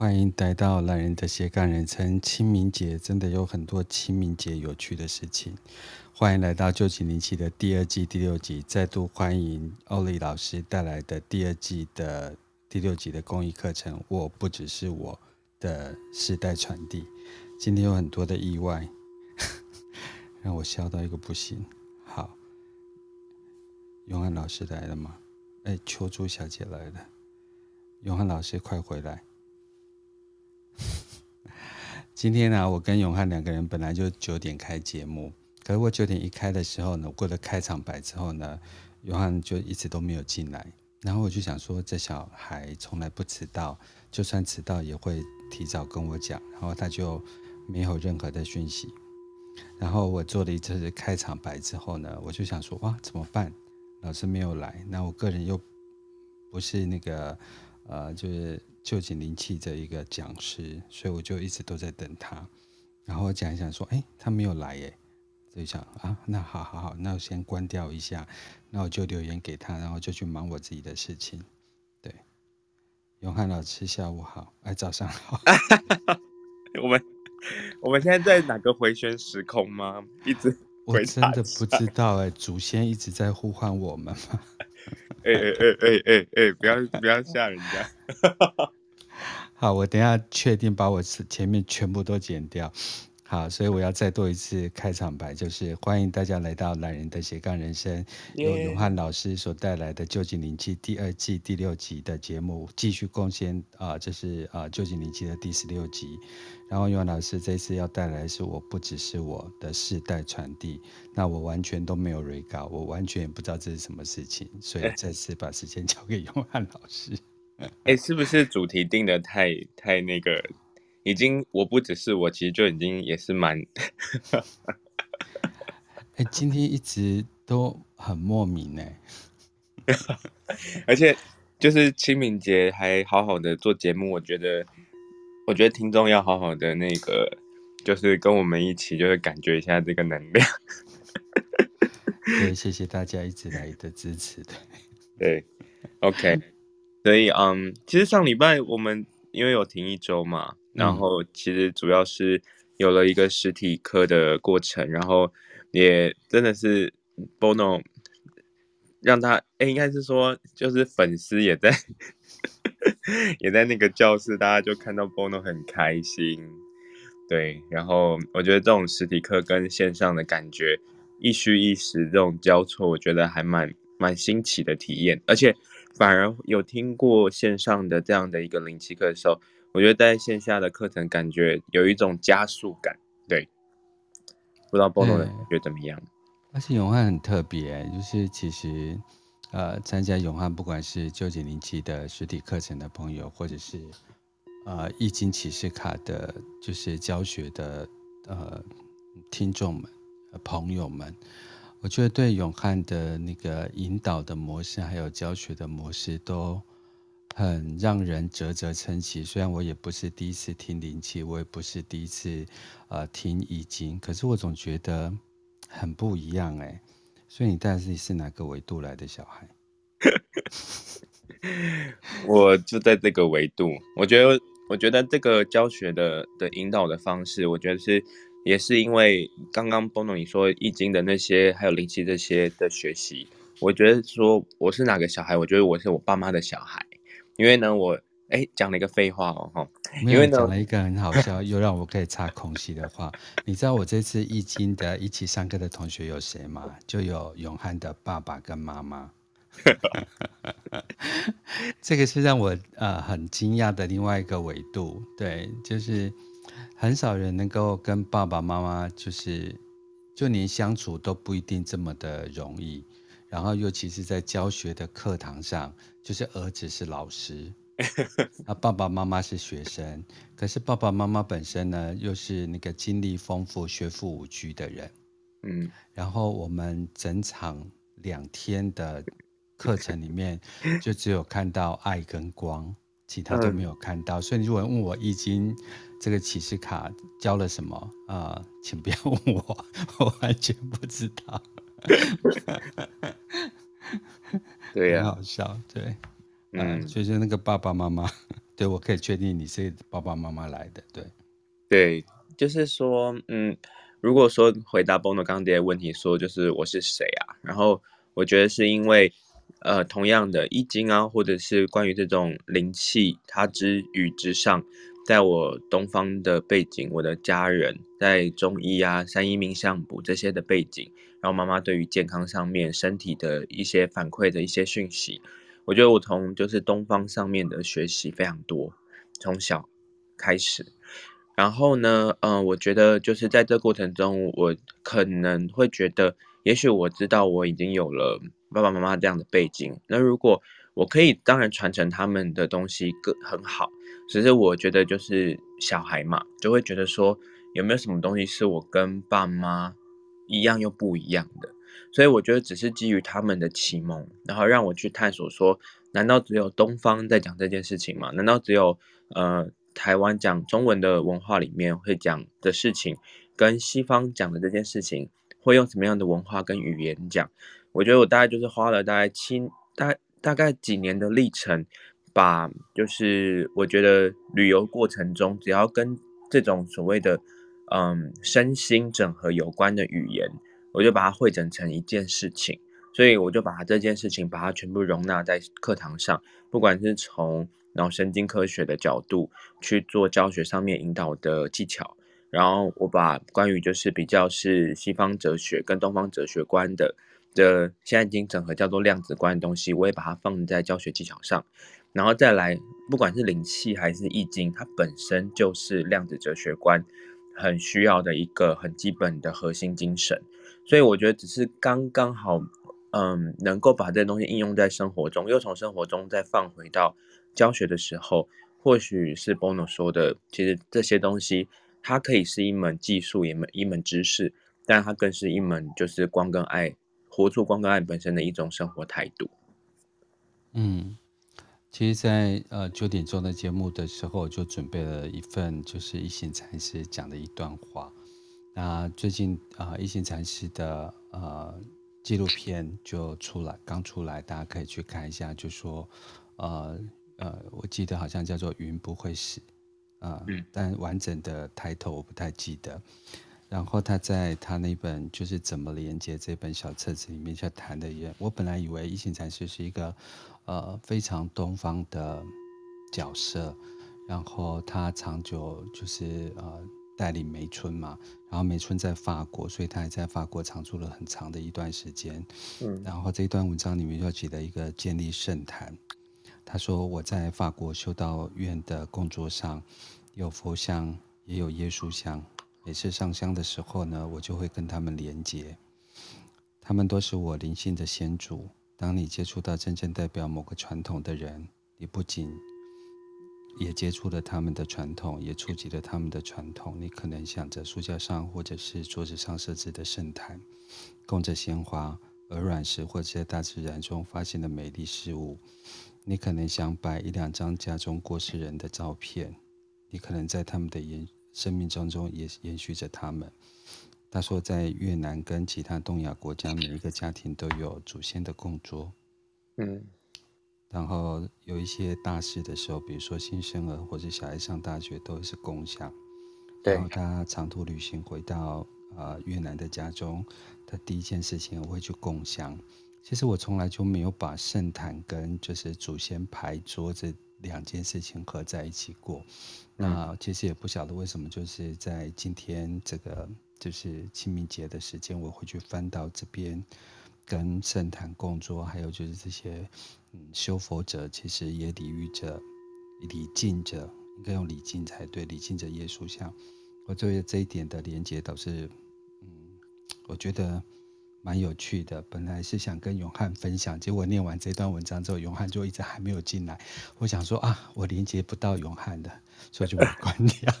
欢迎来到懒人的斜杠人生。清明节真的有很多清明节有趣的事情。欢迎来到旧井灵气的第二季第六集，再度欢迎欧丽老师带来的第二季的第六集的公益课程。我不只是我的世代传递。今天有很多的意外，让我笑到一个不行。好，永汉老师来了吗？哎，秋珠小姐来了。永汉老师，快回来！今天呢、我跟永汉两个人本来就九点开节目，可是我九点一开的时候呢，过了开场白之后呢，永汉就一直都没有进来。然后我就想说，这小孩从来不迟到，就算迟到也会提早跟我讲。然后他就没有任何的讯息。然后我做了一次开场白之后呢，我就想说，哇，怎么办？老师没有来，那我个人又不是那个，呃，就是。旧景灵气的一个讲师，所以我就一直都在等他。然后我讲一讲说，哎，他没有来耶，就想啊，那好好好，那我先关掉一下，那我就留言给他，然后就去忙我自己的事情。对，永汉老师下午好，哎，早上好。我们我们现在在哪个回旋时空吗？一直我真的不知道哎，祖先一直在呼唤我们吗？哎哎哎哎哎哎！不要不要吓人家。好，我等一下确定把我前面全部都剪掉。好，所以我要再做一次开场白，就是欢迎大家来到懒人的斜杠人生，由永汉老师所带来的旧井灵气第二季第六集的节目，继续贡献啊，这是啊旧井灵气的第十六集。然后永汉老师这次要带来的是我不只是我的世代传递，那我完全都没有 re 稿，我完全也不知道这是什么事情，所以再次把时间交给永汉老师。哎，是不是主题定的太太那个？已经，我不只是我，其实就已经也是蛮。哎，今天一直都很莫名呢。而且就是清明节还好好的做节目，我觉得，我觉得听众要好好的那个，就是跟我们一起，就是感觉一下这个能量。对，谢谢大家一直来的支持的。对，OK，所以嗯，其实上礼拜我们因为有停一周嘛。然后其实主要是有了一个实体课的过程，然后也真的是 Bono 让他哎，应该是说就是粉丝也在 也在那个教室，大家就看到 Bono 很开心，对。然后我觉得这种实体课跟线上的感觉一虚一实这种交错，我觉得还蛮蛮新奇的体验，而且反而有听过线上的这样的一个灵气课的时候。我觉得在线下的课程感觉有一种加速感，对，不知道波诺觉得怎么样？而且永汉很特别，就是其实呃，参加永汉不管是九九零七的实体课程的朋友，或者是呃易经启示卡的，就是教学的呃听众们、呃、朋友们，我觉得对永汉的那个引导的模式，还有教学的模式都。很让人啧啧称奇。虽然我也不是第一次听灵气，我也不是第一次呃听易经，可是我总觉得很不一样哎。所以你到底是哪个维度来的小孩？我就在这个维度。我觉得，我觉得这个教学的的引导的方式，我觉得是也是因为刚刚 Bono 你说易经的那些，还有灵气这些的学习，我觉得说我是哪个小孩？我觉得我是我爸妈的小孩。因为呢，我哎讲了一个废话哦，哈，因为讲了一个很好笑又让我可以插空隙的话。你知道我这次易经的一起上课的同学有谁吗？就有永汉的爸爸跟妈妈。这个是让我呃很惊讶的另外一个维度。对，就是很少人能够跟爸爸妈妈就是就连相处都不一定这么的容易。然后，尤其是在教学的课堂上，就是儿子是老师，啊，爸爸妈妈是学生。可是爸爸妈妈本身呢，又是那个经历丰富、学富五居的人。嗯，然后我们整场两天的课程里面，就只有看到爱跟光，其他都没有看到。所以，如果问我易经这个启示卡教了什么啊，呃，请不要问我，我完全不知道。对呀、啊，很好笑，对，嗯，就是那个爸爸妈妈，对，我可以确定你是爸爸妈妈来的，对，对，就是说，嗯，如果说回答 Bono 刚刚的问题，说就是我是谁啊？然后我觉得是因为，呃，同样的易经啊，或者是关于这种灵气，它之与之上，在我东方的背景，我的家人在中医啊、三一命相卜这些的背景，然后妈妈对于健康上面身体的一些反馈的一些讯息。我觉得我从就是东方上面的学习非常多，从小开始，然后呢，嗯、我觉得就是在这过程中，我可能会觉得，也许我知道我已经有了爸爸妈妈这样的背景，那如果我可以，当然传承他们的东西更很好，只是我觉得就是小孩嘛，就会觉得说有没有什么东西是我跟爸妈一样又不一样的。所以我觉得只是基于他们的启蒙，然后让我去探索说，难道只有东方在讲这件事情吗？难道只有呃台湾讲中文的文化里面会讲的事情，跟西方讲的这件事情会用什么样的文化跟语言讲？我觉得我大概就是花了大概七大大概几年的历程，把就是我觉得旅游过程中只要跟这种所谓的嗯身心整合有关的语言。我就把它汇整成一件事情，所以我就把这件事情把它全部容纳在课堂上，不管是从脑神经科学的角度去做教学上面引导的技巧，然后我把关于就是比较是西方哲学跟东方哲学观的的现在已经整合叫做量子观的东西，我也把它放在教学技巧上，然后再来不管是灵气还是易经，它本身就是量子哲学观很需要的一个很基本的核心精神。所以我觉得只是刚刚好，嗯，能够把这些东西应用在生活中，又从生活中再放回到教学的时候，或许是 Bono 说的，其实这些东西它可以是一门技术，一门一门知识，但它更是一门就是光跟爱，活出光跟爱本身的一种生活态度。嗯，其实在，在呃九点钟的节目的时候，就准备了一份就是一行禅师讲的一段话。那最近啊，一行禅师的呃纪录片就出来，刚出来，大家可以去看一下。就说，呃呃，我记得好像叫做“云不会死”，啊、呃，但完整的抬头我不太记得。然后他在他那本就是怎么连接这本小册子里面就谈的也，我本来以为一行禅师是一个呃非常东方的角色，然后他长久就是呃。带领梅村嘛，然后梅村在法国，所以他还在法国常住了很长的一段时间。嗯，然后这一段文章里面就写了一个建立圣坛。他说：“我在法国修道院的供桌上有佛像，也有耶稣像。每次上香的时候呢，我就会跟他们连接。他们都是我灵性的先祖。当你接触到真正代表某个传统的人，你不仅……也接触了他们的传统，也触及了他们的传统。你可能想着书架上或者是桌子上设置的圣坛，供着鲜花、鹅卵石，或者在大自然中发现的美丽事物。你可能想摆一两张家中过世人的照片。你可能在他们的延生命当中也延续着他们。他说，在越南跟其他东亚国家，每一个家庭都有祖先的供桌。嗯。然后有一些大事的时候，比如说新生儿或者小孩上大学，都是共享。对。然后他长途旅行回到呃越南的家中，他第一件事情我会去共享。其实我从来就没有把圣坛跟就是祖先牌桌这两件事情合在一起过。嗯。那其实也不晓得为什么，就是在今天这个就是清明节的时间，我会去翻到这边跟圣坛共桌，还有就是这些。嗯，修佛者其实也礼遇着、礼敬着，应该用礼敬才对，礼敬着耶稣像。我作为这一点的连接，倒是，嗯，我觉得蛮有趣的。本来是想跟永汉分享，结果念完这段文章之后，永汉就一直还没有进来。我想说啊，我连接不到永汉的，所以就把它关掉。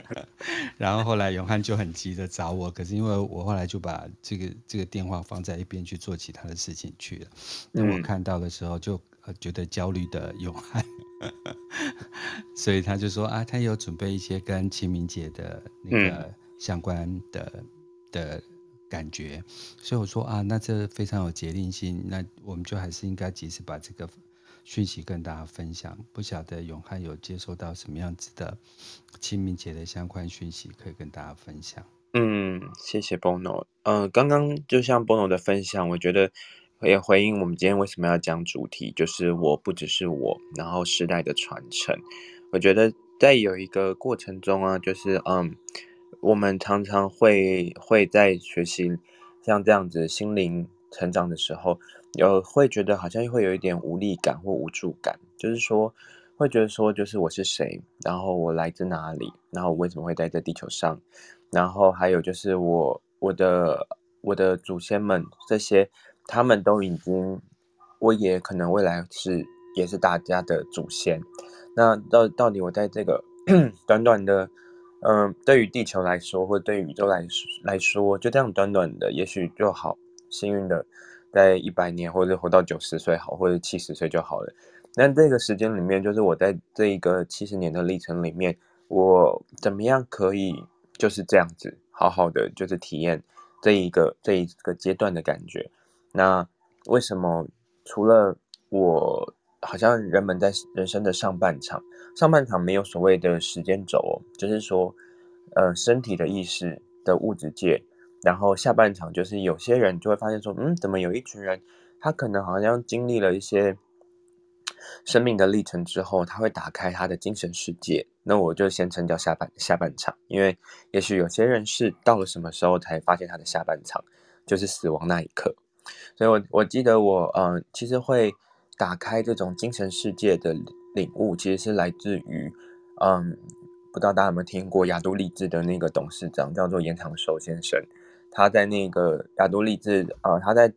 然后后来永汉就很急着找我，可是因为我后来就把这个这个电话放在一边去做其他的事情去了。那我看到的时候就觉得焦虑的永汉，所以他就说啊，他有准备一些跟清明节的那个相关的的感觉，所以我说啊，那这非常有节令性，那我们就还是应该及时把这个讯息跟大家分享。不晓得永汉有接收到什么样子的清明节的相关讯息，可以跟大家分享。嗯，谢谢 Bono。呃，刚刚就像 Bono 的分享，我觉得也回应我们今天为什么要讲主题，就是我不只是我，然后时代的传承。我觉得在有一个过程中啊，就是嗯，我们常常会会在学习像这样子心灵成长的时候，有会觉得好像会有一点无力感或无助感，就是说会觉得说，就是我是谁，然后我来自哪里，然后我为什么会待在地球上，然后还有就是我我的我的祖先们这些，他们都已经，我也可能未来是也是大家的祖先。那到到底我在这个 短短的，嗯、对于地球来说，或对于宇宙来来说，就这样短短的，也许就好幸运的，在一百年或者活到九十岁好，或者七十岁就好了。那这个时间里面，就是我在这一个七十年的历程里面，我怎么样可以就是这样子好好的，就是体验这一个这一个阶段的感觉。那为什么除了我？好像人们在人生的上半场，上半场没有所谓的时间轴哦，就是说，呃，身体的意识的物质界，然后下半场就是有些人就会发现说，嗯，怎么有一群人，他可能好像经历了一些生命的历程之后，他会打开他的精神世界，那我就先称叫下半下半场，因为也许有些人是到了什么时候才发现他的下半场，就是死亡那一刻，所以我我记得我，嗯、呃，其实会。打开这种精神世界的领悟，其实是来自于，嗯，不知道大家有没有听过亚都丽致的那个董事长叫做严长寿先生，他在那个亚都丽致，呃，他在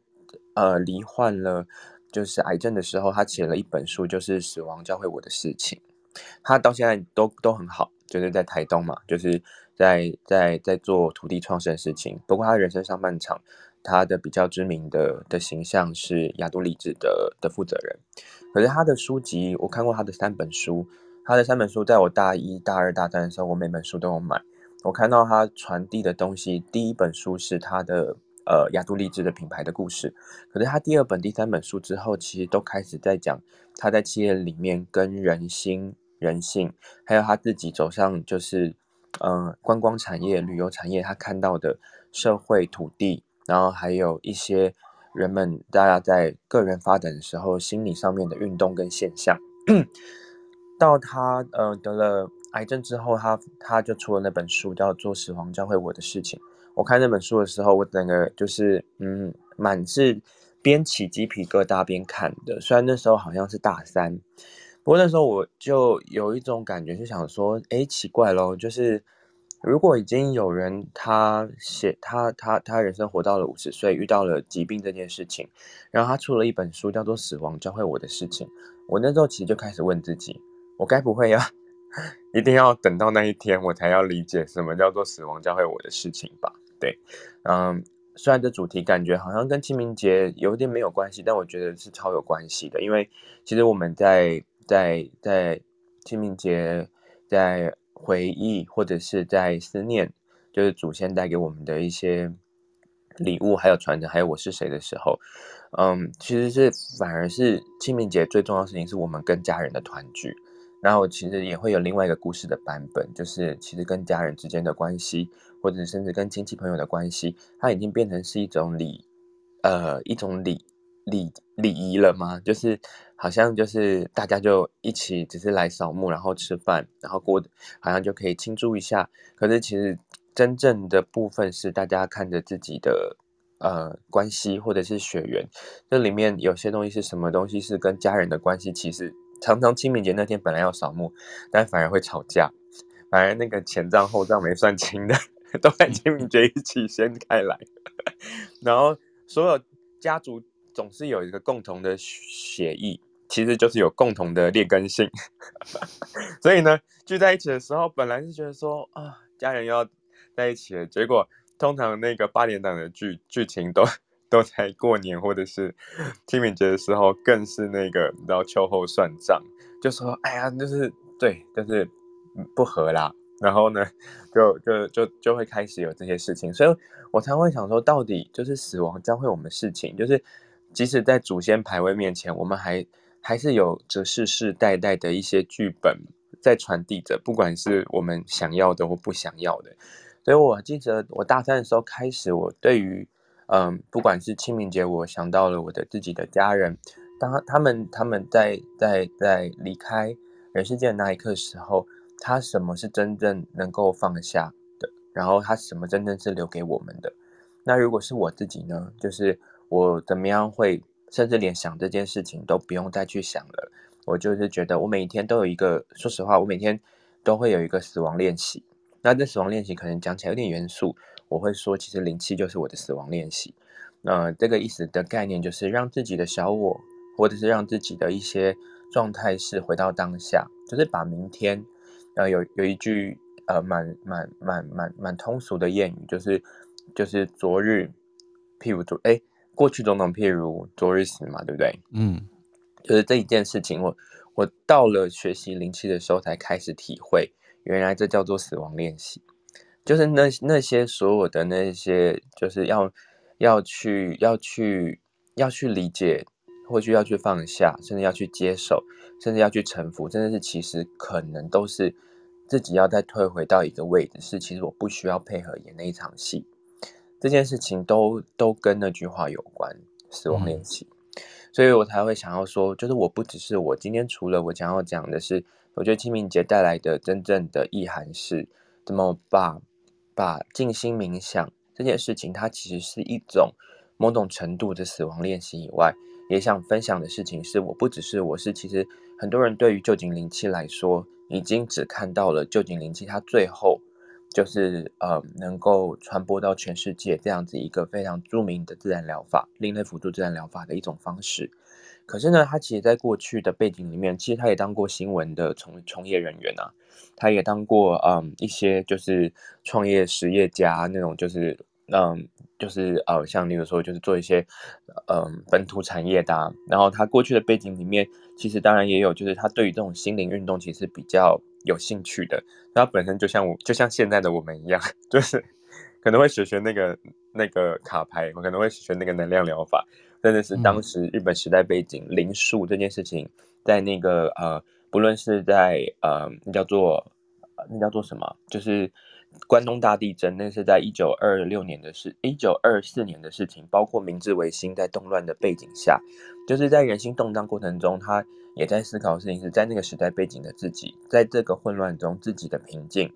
呃罹患了就是癌症的时候，他写了一本书，就是《死亡教会我的事情》，他到现在都都很好，就是在台东嘛，就是在在在做土地创生的事情，不过他人生上半场。他的比较知名的的形象是亚都丽致的的负责人，可是他的书籍我看过他的三本书，他的三本书在我大一、大二、大三的时候，我每本书都有买。我看到他传递的东西，第一本书是他的呃亚都丽致的品牌的故事，可是他第二本、第三本书之后，其实都开始在讲他在企业里面跟人心、人性，还有他自己走上就是嗯、呃、观光产业、旅游产业，他看到的社会土地。然后还有一些人们，大家在个人发展的时候，心理上面的运动跟现象。到他呃得了癌症之后，他他就出了那本书，叫做《死亡教会我的事情》。我看那本书的时候，我整个就是嗯，满是边起鸡皮疙瘩边看的。虽然那时候好像是大三，不过那时候我就有一种感觉，就想说，哎，奇怪咯，就是。如果已经有人他写他他他人生活到了五十岁，遇到了疾病这件事情，然后他出了一本书叫做《死亡教会我的事情》，我那时候其实就开始问自己，我该不会要一定要等到那一天我才要理解什么叫做死亡教会我的事情吧？对，嗯，虽然这主题感觉好像跟清明节有点没有关系，但我觉得是超有关系的，因为其实我们在在在清明节在。回忆或者是在思念，就是祖先带给我们的一些礼物，还有传承，还有我是谁的时候，嗯，其实是反而是清明节最重要的事情是我们跟家人的团聚。然后其实也会有另外一个故事的版本，就是其实跟家人之间的关系，或者甚至跟亲戚朋友的关系，它已经变成是一种礼，呃，一种礼礼礼仪了吗？就是。好像就是大家就一起只是来扫墓，然后吃饭，然后过，好像就可以庆祝一下。可是其实真正的部分是大家看着自己的呃关系或者是血缘，这里面有些东西是什么东西是跟家人的关系。其实常常清明节那天本来要扫墓，但反而会吵架，反而那个前账后账没算清的，都在清明节一起掀开来，然后所有家族总是有一个共同的协议。其实就是有共同的劣根性，所以呢，聚在一起的时候，本来是觉得说啊，家人要在一起了，结果通常那个八点档的剧剧情都都在过年或者是清明节的时候，更是那个你知道秋后算账，就说哎呀，就是对，就是不合啦，然后呢，就就就就会开始有这些事情，所以我才会想说，到底就是死亡教会我们事情，就是即使在祖先牌位面前，我们还。还是有着世世代代的一些剧本在传递着，不管是我们想要的或不想要的。所以我记得我大三的时候开始，我对于嗯，不管是清明节，我想到了我的自己的家人，当他们他们在在在离开人世间的那一刻时候，他什么是真正能够放下的？然后他什么真正是留给我们的？那如果是我自己呢？就是我怎么样会？甚至连想这件事情都不用再去想了。我就是觉得，我每天都有一个，说实话，我每天都会有一个死亡练习。那这死亡练习可能讲起来有点严肃，我会说，其实灵气就是我的死亡练习。那、呃、这个意思的概念就是让自己的小我，或者是让自己的一些状态是回到当下，就是把明天，呃，有有一句呃蛮蛮蛮蛮蛮通俗的谚语，就是就是昨日，譬如昨哎。过去种种，譬如昨日死嘛，对不对？嗯，就是这一件事情，我我到了学习灵气的时候，才开始体会，原来这叫做死亡练习，就是那那些所有的那些，就是要要去要去要去理解，或许要去放下，甚至要去接受，甚至要去臣服，真的是其实可能都是自己要再退回到一个位置，是其实我不需要配合演那一场戏。这件事情都都跟那句话有关，死亡练习，嗯、所以我才会想要说，就是我不只是我今天除了我想要讲的是，我觉得清明节带来的真正的意涵是，怎么把把静心冥想这件事情，它其实是一种某种程度的死亡练习以外，也想分享的事情是，我不只是我是，其实很多人对于旧井灵气来说，已经只看到了旧井灵气，它最后。就是呃，能够传播到全世界这样子一个非常著名的自然疗法，另类辅助自然疗法的一种方式。可是呢，他其实在过去的背景里面，其实他也当过新闻的从从业人员啊，他也当过嗯一些就是创业实业家那种，就是嗯就是呃像例如说就是做一些嗯本土产业的啊。然后他过去的背景里面，其实当然也有就是他对于这种心灵运动其实比较。有兴趣的，他本身就像我，就像现在的我们一样，就是可能会学学那个那个卡牌，我可能会学学那个能量疗法，真的是当时日本时代背景灵数这件事情，在那个呃，不论是在呃，那叫做那叫做什么，就是。关东大地震，那是在一九二六年的事，一九二四年的事情。包括明治维新，在动乱的背景下，就是在人心动荡过程中，他也在思考的事情是在那个时代背景的自己，在这个混乱中自己的平静，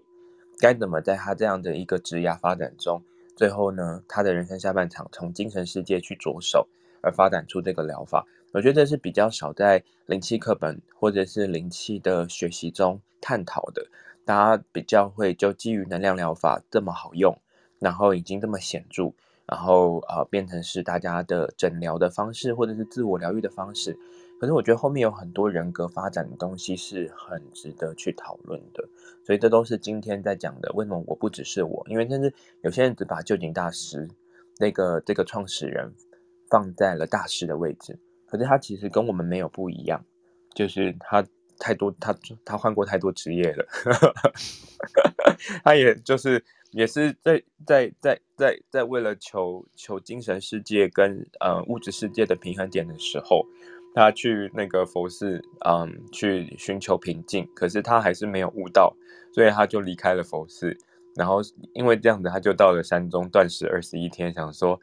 该怎么在他这样的一个职涯发展中，最后呢，他的人生下半场从精神世界去着手，而发展出这个疗法。我觉得这是比较少在灵气课本或者是灵气的学习中探讨的。大家比较会就基于能量疗法这么好用，然后已经这么显著，然后呃变成是大家的诊疗的方式或者是自我疗愈的方式。可是我觉得后面有很多人格发展的东西是很值得去讨论的，所以这都是今天在讲的。为什么我不只是我？因为甚至有些人只把旧井大师那个这个创始人放在了大师的位置，可是他其实跟我们没有不一样，就是他。太多，他他换过太多职业了，他也就是也是在在在在在为了求求精神世界跟呃物质世界的平衡点的时候，他去那个佛寺，嗯，去寻求平静，可是他还是没有悟到，所以他就离开了佛寺，然后因为这样子，他就到了山中断食二十一天，想说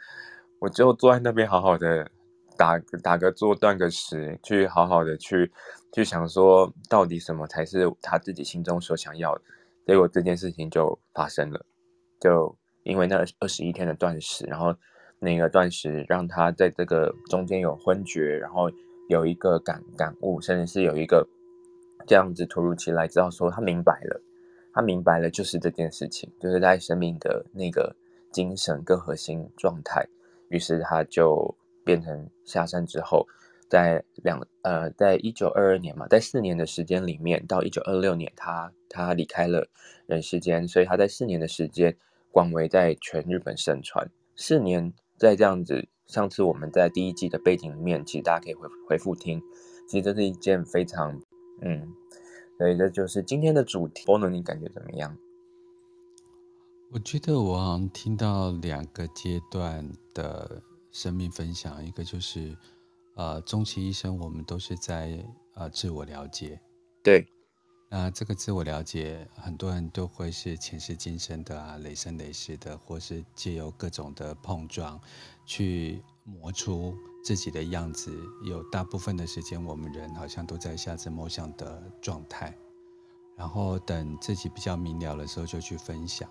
我就坐在那边好好的。打打个坐，断个食，去好好的去去想说，到底什么才是他自己心中所想要的。结果这件事情就发生了，就因为那二十一天的断食，然后那个断食让他在这个中间有昏厥，然后有一个感感悟，甚至是有一个这样子突如其来，知道说他明白了，他明白了就是这件事情，就是在生命的那个精神跟核心状态，于是他就。变成下山之后，在两呃，在一九二二年嘛，在四年的时间里面，到一九二六年他，他离开了人世间，所以他在四年的时间广为在全日本盛传。四年在这样子，上次我们在第一季的背景里面，其实大家可以回回复听，其实这是一件非常嗯，所以这就是今天的主题。波能，你感觉怎么样？我觉得我好像听到两个阶段的。生命分享一个就是，呃，终其一生，我们都是在呃自我了解。对。那这个自我了解，很多人都会是前世今生的啊，累生累世的，或是借由各种的碰撞，去磨出自己的样子。有大部分的时间，我们人好像都在下子摸象的状态。然后等自己比较明了的时候，就去分享。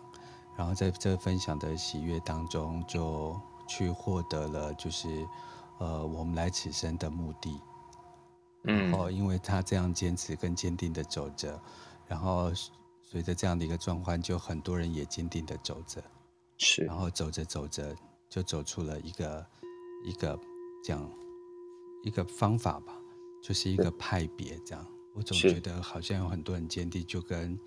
然后在这分享的喜悦当中，就去获得了，就是呃，我们来此生的目的。然后，因为他这样坚持跟坚定的走着，然后随着这样的一个状况，就很多人也坚定的走着，是。然后走着走着，就走出了一个一个这样一个方法吧，就是一个派别这样。我总觉得好像有很多人坚定，就跟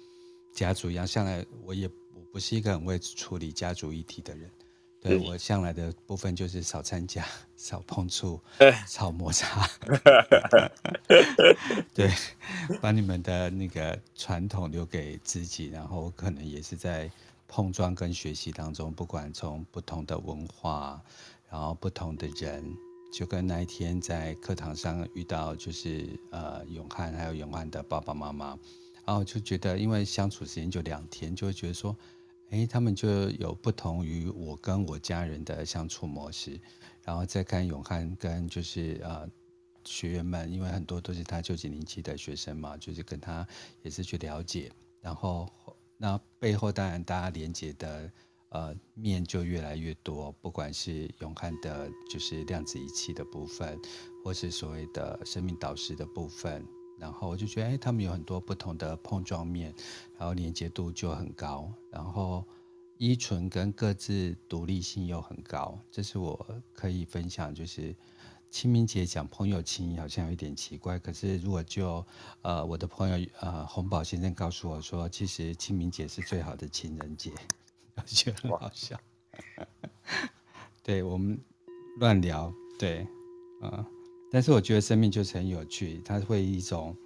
家族一样。向来我也我不是一个很会处理家族议题的人。对，我向来的部分就是少参加、少碰触、少摩擦。对，把你们的那个传统留给自己，然后可能也是在碰撞跟学习当中，不管从不同的文化，然后不同的人，就跟那一天在课堂上遇到，就是呃永汉还有永汉的爸爸妈妈，然后就觉得，因为相处时间就两天，就会觉得说。哎，他们就有不同于我跟我家人的相处模式，然后再看永汉跟就是呃学员们，因为很多都是他九几年级的学生嘛，就是跟他也是去了解，然后那背后当然大家连接的呃面就越来越多，不管是永汉的就是量子仪器的部分，或是所谓的生命导师的部分。然后我就觉得，哎，他们有很多不同的碰撞面，然后连接度就很高，然后依存跟各自独立性又很高，这是我可以分享。就是清明节讲朋友情谊好像有一点奇怪，可是如果就呃我的朋友呃洪宝先生告诉我说，其实清明节是最好的情人节，我觉得很好笑。对，我们乱聊，对，啊。但是我觉得生命就是很有趣，它会以一种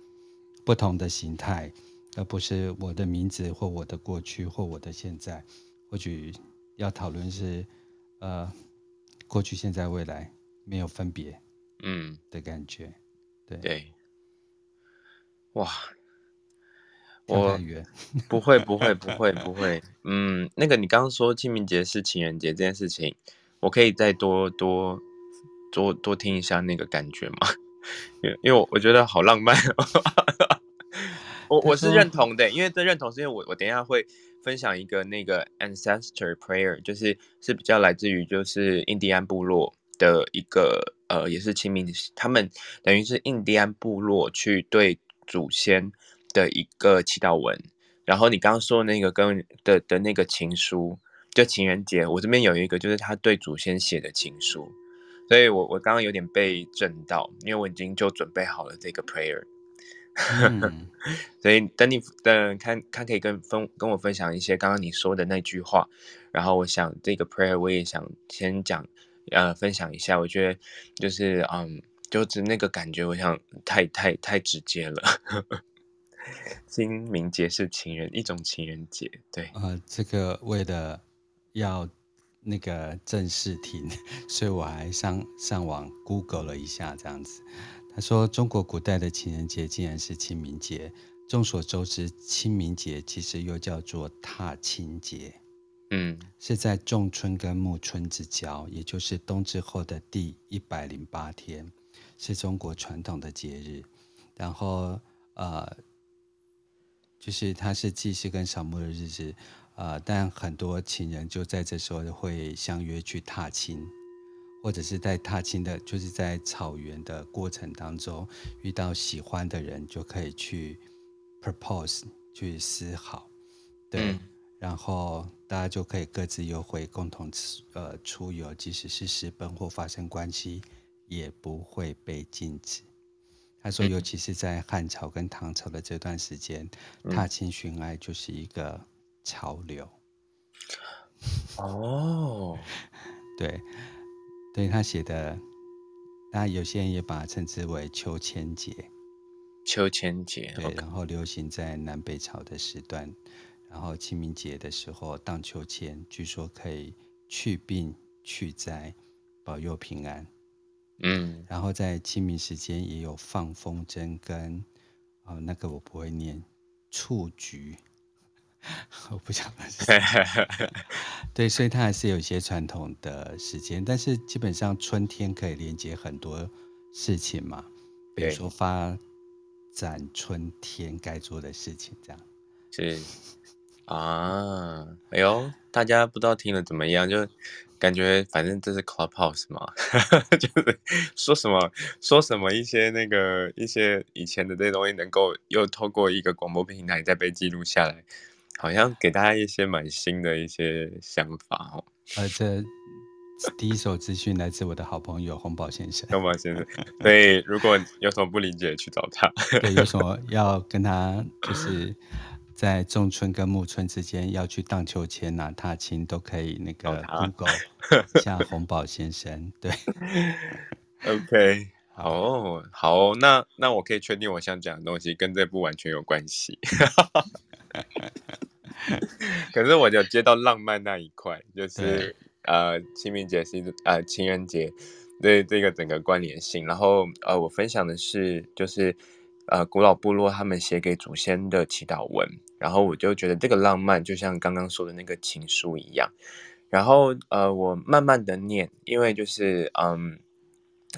不同的形态，而不是我的名字或我的过去或我的现在。或许要讨论是，呃，过去、现在、未来没有分别，嗯的感觉，嗯、对对。哇，我不会不会不会不会，嗯，那个你刚刚说清明节是情人节这件事情，我可以再多多。多多听一下那个感觉嘛，因为因为我我觉得好浪漫哦，我我是认同的，因为这认同是因为我我等一下会分享一个那个 ancestor prayer，就是是比较来自于就是印第安部落的一个呃也是清明，他们等于是印第安部落去对祖先的一个祈祷文，然后你刚刚说那个跟的的那个情书，就情人节，我这边有一个就是他对祖先写的情书。所以我我刚刚有点被震到，因为我已经就准备好了这个 prayer，、嗯、所以等你等看看可以跟分跟我分享一些刚刚你说的那句话，然后我想这个 prayer 我也想先讲呃分享一下，我觉得就是嗯就是那个感觉，我想太太太直接了。清明节是情人一种情人节，对，呃，这个为了要。那个正式听，所以我还上上网 Google 了一下，这样子。他说，中国古代的情人节竟然是清明节。众所周知，清明节其实又叫做踏青节，嗯，是在仲春跟暮春之交，也就是冬至后的第一百零八天，是中国传统的节日。然后，呃，就是它是祭祀跟扫墓的日子。呃，但很多情人就在这时候会相约去踏青，或者是在踏青的，就是在草原的过程当中遇到喜欢的人，就可以去 propose 去思考，对，嗯、然后大家就可以各自又会，共同呃出游，即使是私奔或发生关系，也不会被禁止。他说，尤其是在汉朝跟唐朝的这段时间，嗯、踏青寻爱就是一个。潮流 哦，对，对他写的，那有些人也把它称之为秋千节。秋千节，对，然后流行在南北朝的时段，然后清明节的时候荡秋千，据说可以去病去灾，保佑平安。嗯，然后在清明时间也有放风筝跟哦那个我不会念蹴鞠，我不晓得是对，所以它还是有一些传统的时间，但是基本上春天可以连接很多事情嘛，比如说发展春天该做的事情，这样是。啊，哎呦，大家不知道听了怎么样？就感觉反正这是 Clubhouse 嘛，就是说什么说什么一些那个一些以前的这些东西，能够又透过一个广播平台再被记录下来，好像给大家一些蛮新的一些想法哦。呃，这第一手资讯来自我的好朋友洪宝先生。洪宝先生，所以如果有什么不理解，去找他。对，有什么要跟他就是。在仲春跟木春之间要去荡秋千呐、啊、踏青都可以，那个 Google 像洪宝先生，对，OK，好，好，那那我可以确定我想讲的东西跟这部完全有关系，可是我就接到浪漫那一块，就是呃清明节是呃情人节，对这个整个关联性，然后呃我分享的是就是。呃，古老部落他们写给祖先的祈祷文，然后我就觉得这个浪漫就像刚刚说的那个情书一样。然后呃，我慢慢的念，因为就是嗯，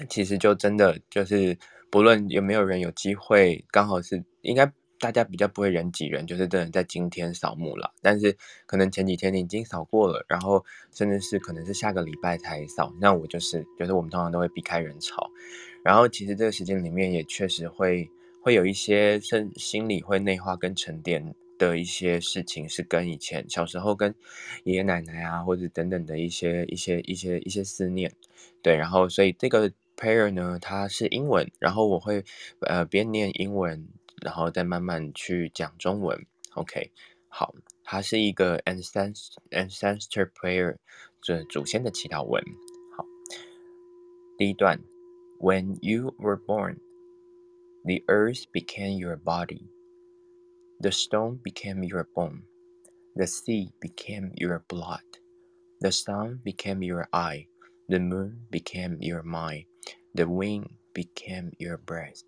其实就真的就是不论有没有人有机会，刚好是应该大家比较不会人挤人，就是真的在今天扫墓了。但是可能前几天你已经扫过了，然后甚至是可能是下个礼拜才扫，那我就是就是我们通常都会避开人潮。然后其实这个时间里面也确实会。会有一些心心里会内化跟沉淀的一些事情，是跟以前小时候跟爷爷奶奶啊，或者等等的一些一些一些一些思念，对，然后所以这个 prayer 呢，它是英文，然后我会呃边念英文，然后再慢慢去讲中文，OK，好，它是一个 ancestor ancestor prayer，就是祖先的祈祷文，好，第一段，When you were born。The earth became your body, the stone became your bone, the sea became your blood, the sun became your eye, the moon became your mind, the wind became your breath.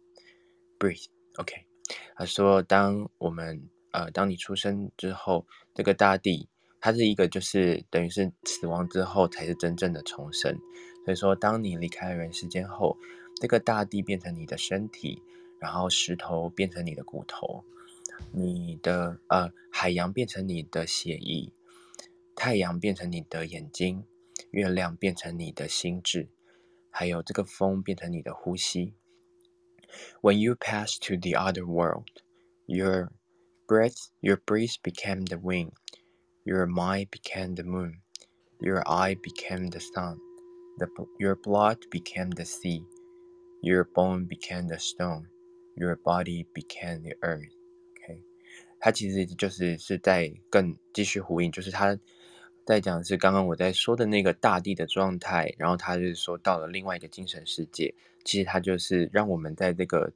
Breathe. OK， 他说，当我们呃，当你出生之后，这个大地，它是一个就是等于是死亡之后才是真正的重生。所以说，当你离开人世间后，这个大地变成你的身体。然后石头变成你的骨头，你的呃海洋变成你的血液，太阳变成你的眼睛，月亮变成你的心智，还有这个风变成你的呼吸。When you pass to the other world, your breath, your breath became the wind, your mind became the moon, your eye became the sun, the your blood became the sea, your bone became the stone. Your body became the earth. OK，它其实就是是在更继续呼应，就是他在讲的是刚刚我在说的那个大地的状态，然后他就是说到了另外一个精神世界， 其实他就是让我们在这个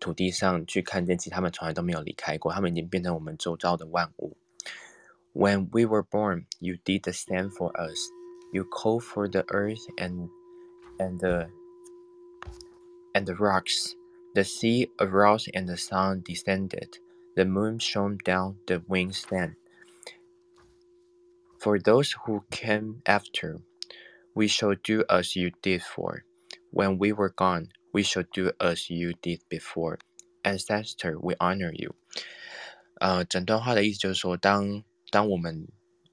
土地上去看见，其实他们从来都没有离开过，他们已经变成我们周遭的万物。When we were born, you did the same for us. You called for the earth and and the and the rocks. The sea arose and the sun descended. The moon shone down the wind sang. For those who came after, we shall do as you did for. When we were gone, we shall do as you did before. Ancestor, we honor you. 呃，整段话的意思就是说，当当我们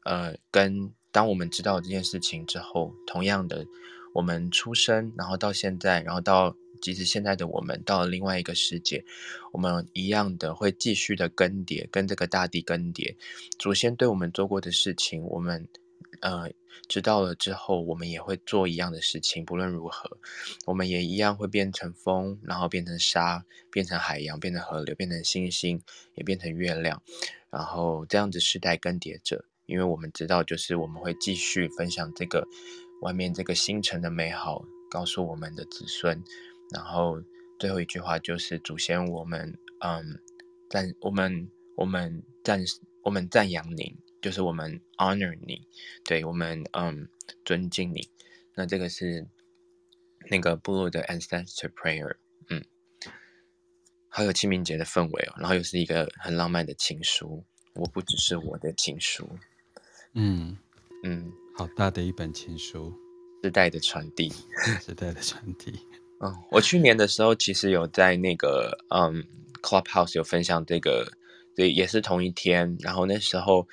呃跟当我们知道这件事情之后，同样的，我们出生，然后到现在，然后到。即使现在的我们到了另外一个世界，我们一样的会继续的更迭，跟这个大地更迭。祖先对我们做过的事情，我们呃知道了之后，我们也会做一样的事情。不论如何，我们也一样会变成风，然后变成沙，变成海洋，变成河流，变成星星，也变成月亮。然后这样子世代更迭着，因为我们知道，就是我们会继续分享这个外面这个星辰的美好，告诉我们的子孙。然后最后一句话就是祖先，我们嗯赞我们我们赞我们赞扬您，就是我们 honor 你，对我们嗯尊敬你。那这个是那个部落的 ancestor prayer，嗯，好有清明节的氛围哦，然后又是一个很浪漫的情书，我不只是我的情书，嗯。嗯，好大的一本情书，时代的传递，时代的传递。嗯，我去年的时候其实有在那个嗯 Clubhouse 有分享这个，对，也是同一天，然后那时候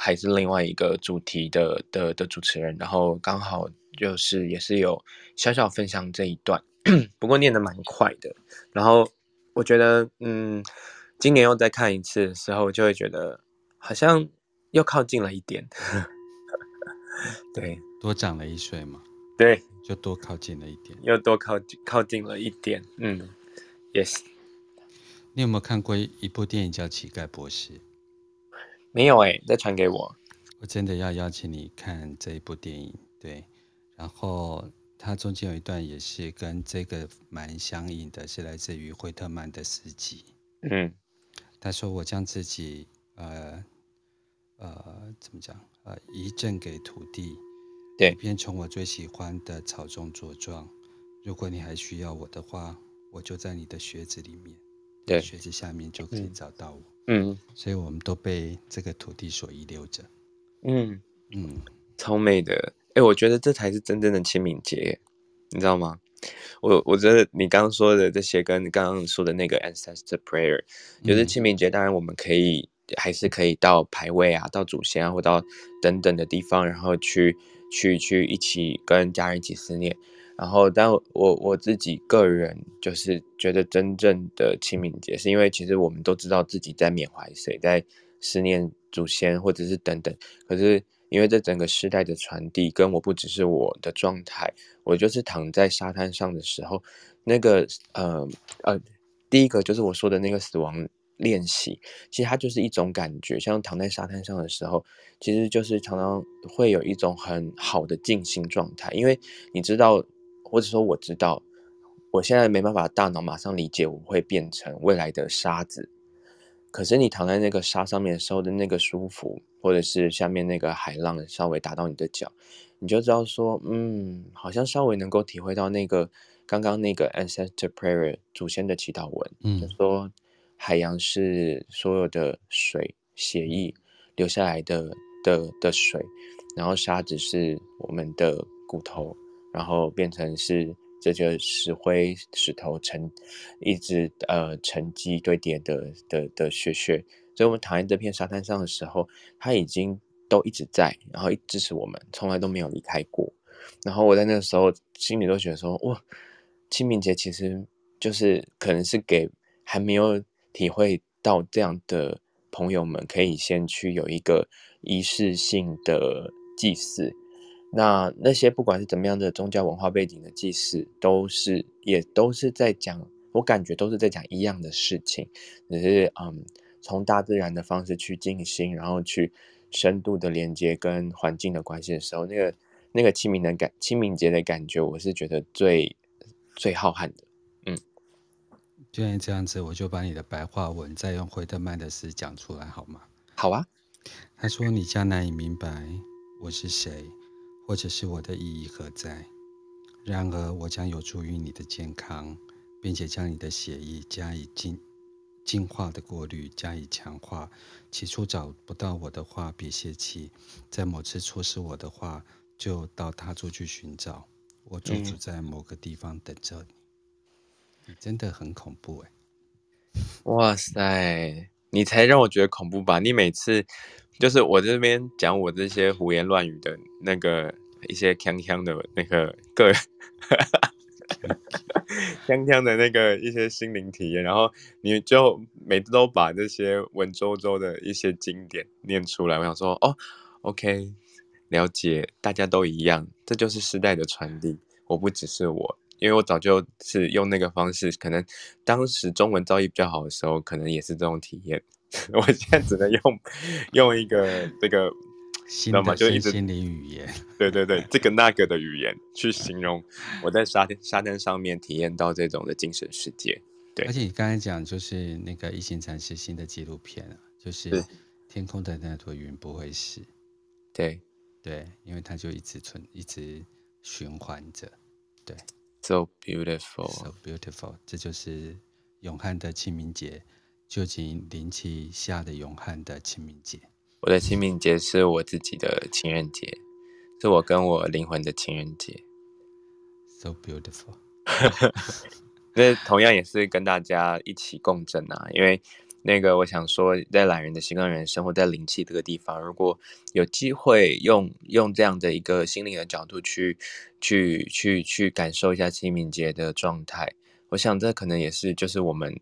还是另外一个主题的的的主持人，然后刚好。就是也是有小小分享这一段，不过念的蛮快的。然后我觉得，嗯，今年又再看一次的时候，就会觉得好像又靠近了一点。对，多长了一岁嘛。对，就多靠近了一点，又多靠近靠近了一点。嗯，Yes。你有没有看过一部电影叫《乞丐博士》？没有哎、欸，再传给我。我真的要邀请你看这一部电影。对。然后它中间有一段也是跟这个蛮相应的，是来自于惠特曼的诗集。嗯，他说：“我将自己呃呃怎么讲呃遗赠给土地，对，便从我最喜欢的草中茁壮。如果你还需要我的话，我就在你的靴子里面，对，靴子下面就可以找到我。嗯，所以我们都被这个土地所遗留着。嗯嗯，超美的。”哎，我觉得这才是真正的清明节，你知道吗？我我觉得你刚刚说的这些，跟刚刚说的那个 ancestor prayer，就是清明节，当然我们可以还是可以到牌位啊，到祖先啊，或到等等的地方，然后去去去一起跟家人一起思念。然后，但我我自己个人就是觉得，真正的清明节，是因为其实我们都知道自己在缅怀谁，在思念祖先，或者是等等，可是。因为这整个时代的传递，跟我不只是我的状态，我就是躺在沙滩上的时候，那个呃呃，第一个就是我说的那个死亡练习，其实它就是一种感觉，像躺在沙滩上的时候，其实就是常常会有一种很好的静心状态，因为你知道，或者说我知道，我现在没办法大脑马上理解我会变成未来的沙子。可是你躺在那个沙上面的时候的那个舒服，或者是下面那个海浪稍微打到你的脚，你就知道说，嗯，好像稍微能够体会到那个刚刚那个 ancestor prayer 祖先的祈祷文，嗯，就说海洋是所有的水血液流下来的的的水，然后沙子是我们的骨头，然后变成是。这就石灰石头沉，一直呃沉积堆叠的的的雪雪，所以我们躺在这片沙滩上的时候，它已经都一直在，然后一直支持我们，从来都没有离开过。然后我在那个时候心里都觉得说，哇，清明节其实就是可能是给还没有体会到这样的朋友们，可以先去有一个仪式性的祭祀。那那些不管是怎么样的宗教文化背景的祭祀，都是也都是在讲，我感觉都是在讲一样的事情，只是嗯，从大自然的方式去静心，然后去深度的连接跟环境的关系的时候，那个那个清明的感，清明节的感觉，我是觉得最最浩瀚的。嗯，既然这样子，我就把你的白话文再用惠特曼的诗讲出来好吗？好啊。他说：“你将难以明白我是谁。”或者是我的意义何在？然而，我将有助于你的健康，并且将你的血液加以净净化的过滤，加以强化。起初找不到我的话，别泄气；在某次错失我的话，就到他处去寻找。我驻足在某个地方等着你。你真的很恐怖哎！哇塞，你才让我觉得恐怖吧？你每次就是我这边讲我这些胡言乱语的那个。一些锵锵的那个个人，锵锵的那个一些心灵体验，然后你就每次都把这些文绉绉的一些经典念出来。我想说，哦，OK，了解，大家都一样，这就是时代的传递。我不只是我，因为我早就是用那个方式，可能当时中文造诣比较好的时候，可能也是这种体验。我现在只能用用一个这个。知道吗？就一直心灵语言，对对对，这个那个的语言去形容我在沙滩沙滩上面体验到这种的精神世界。对，而且你刚才讲就是那个一行禅师新的纪录片啊，就是天空的那朵云不会死。对对，因为它就一直存，一直循环着。对，So beautiful, so beautiful，这就是永汉的清明节，究竟灵气下的永汉的清明节。我的清明节是我自己的情人节，是我跟我灵魂的情人节。So beautiful，那同样也是跟大家一起共振啊，因为那个我想说，在懒人的习惯人生活在灵气这个地方，如果有机会用用这样的一个心灵的角度去去去去感受一下清明节的状态，我想这可能也是就是我们。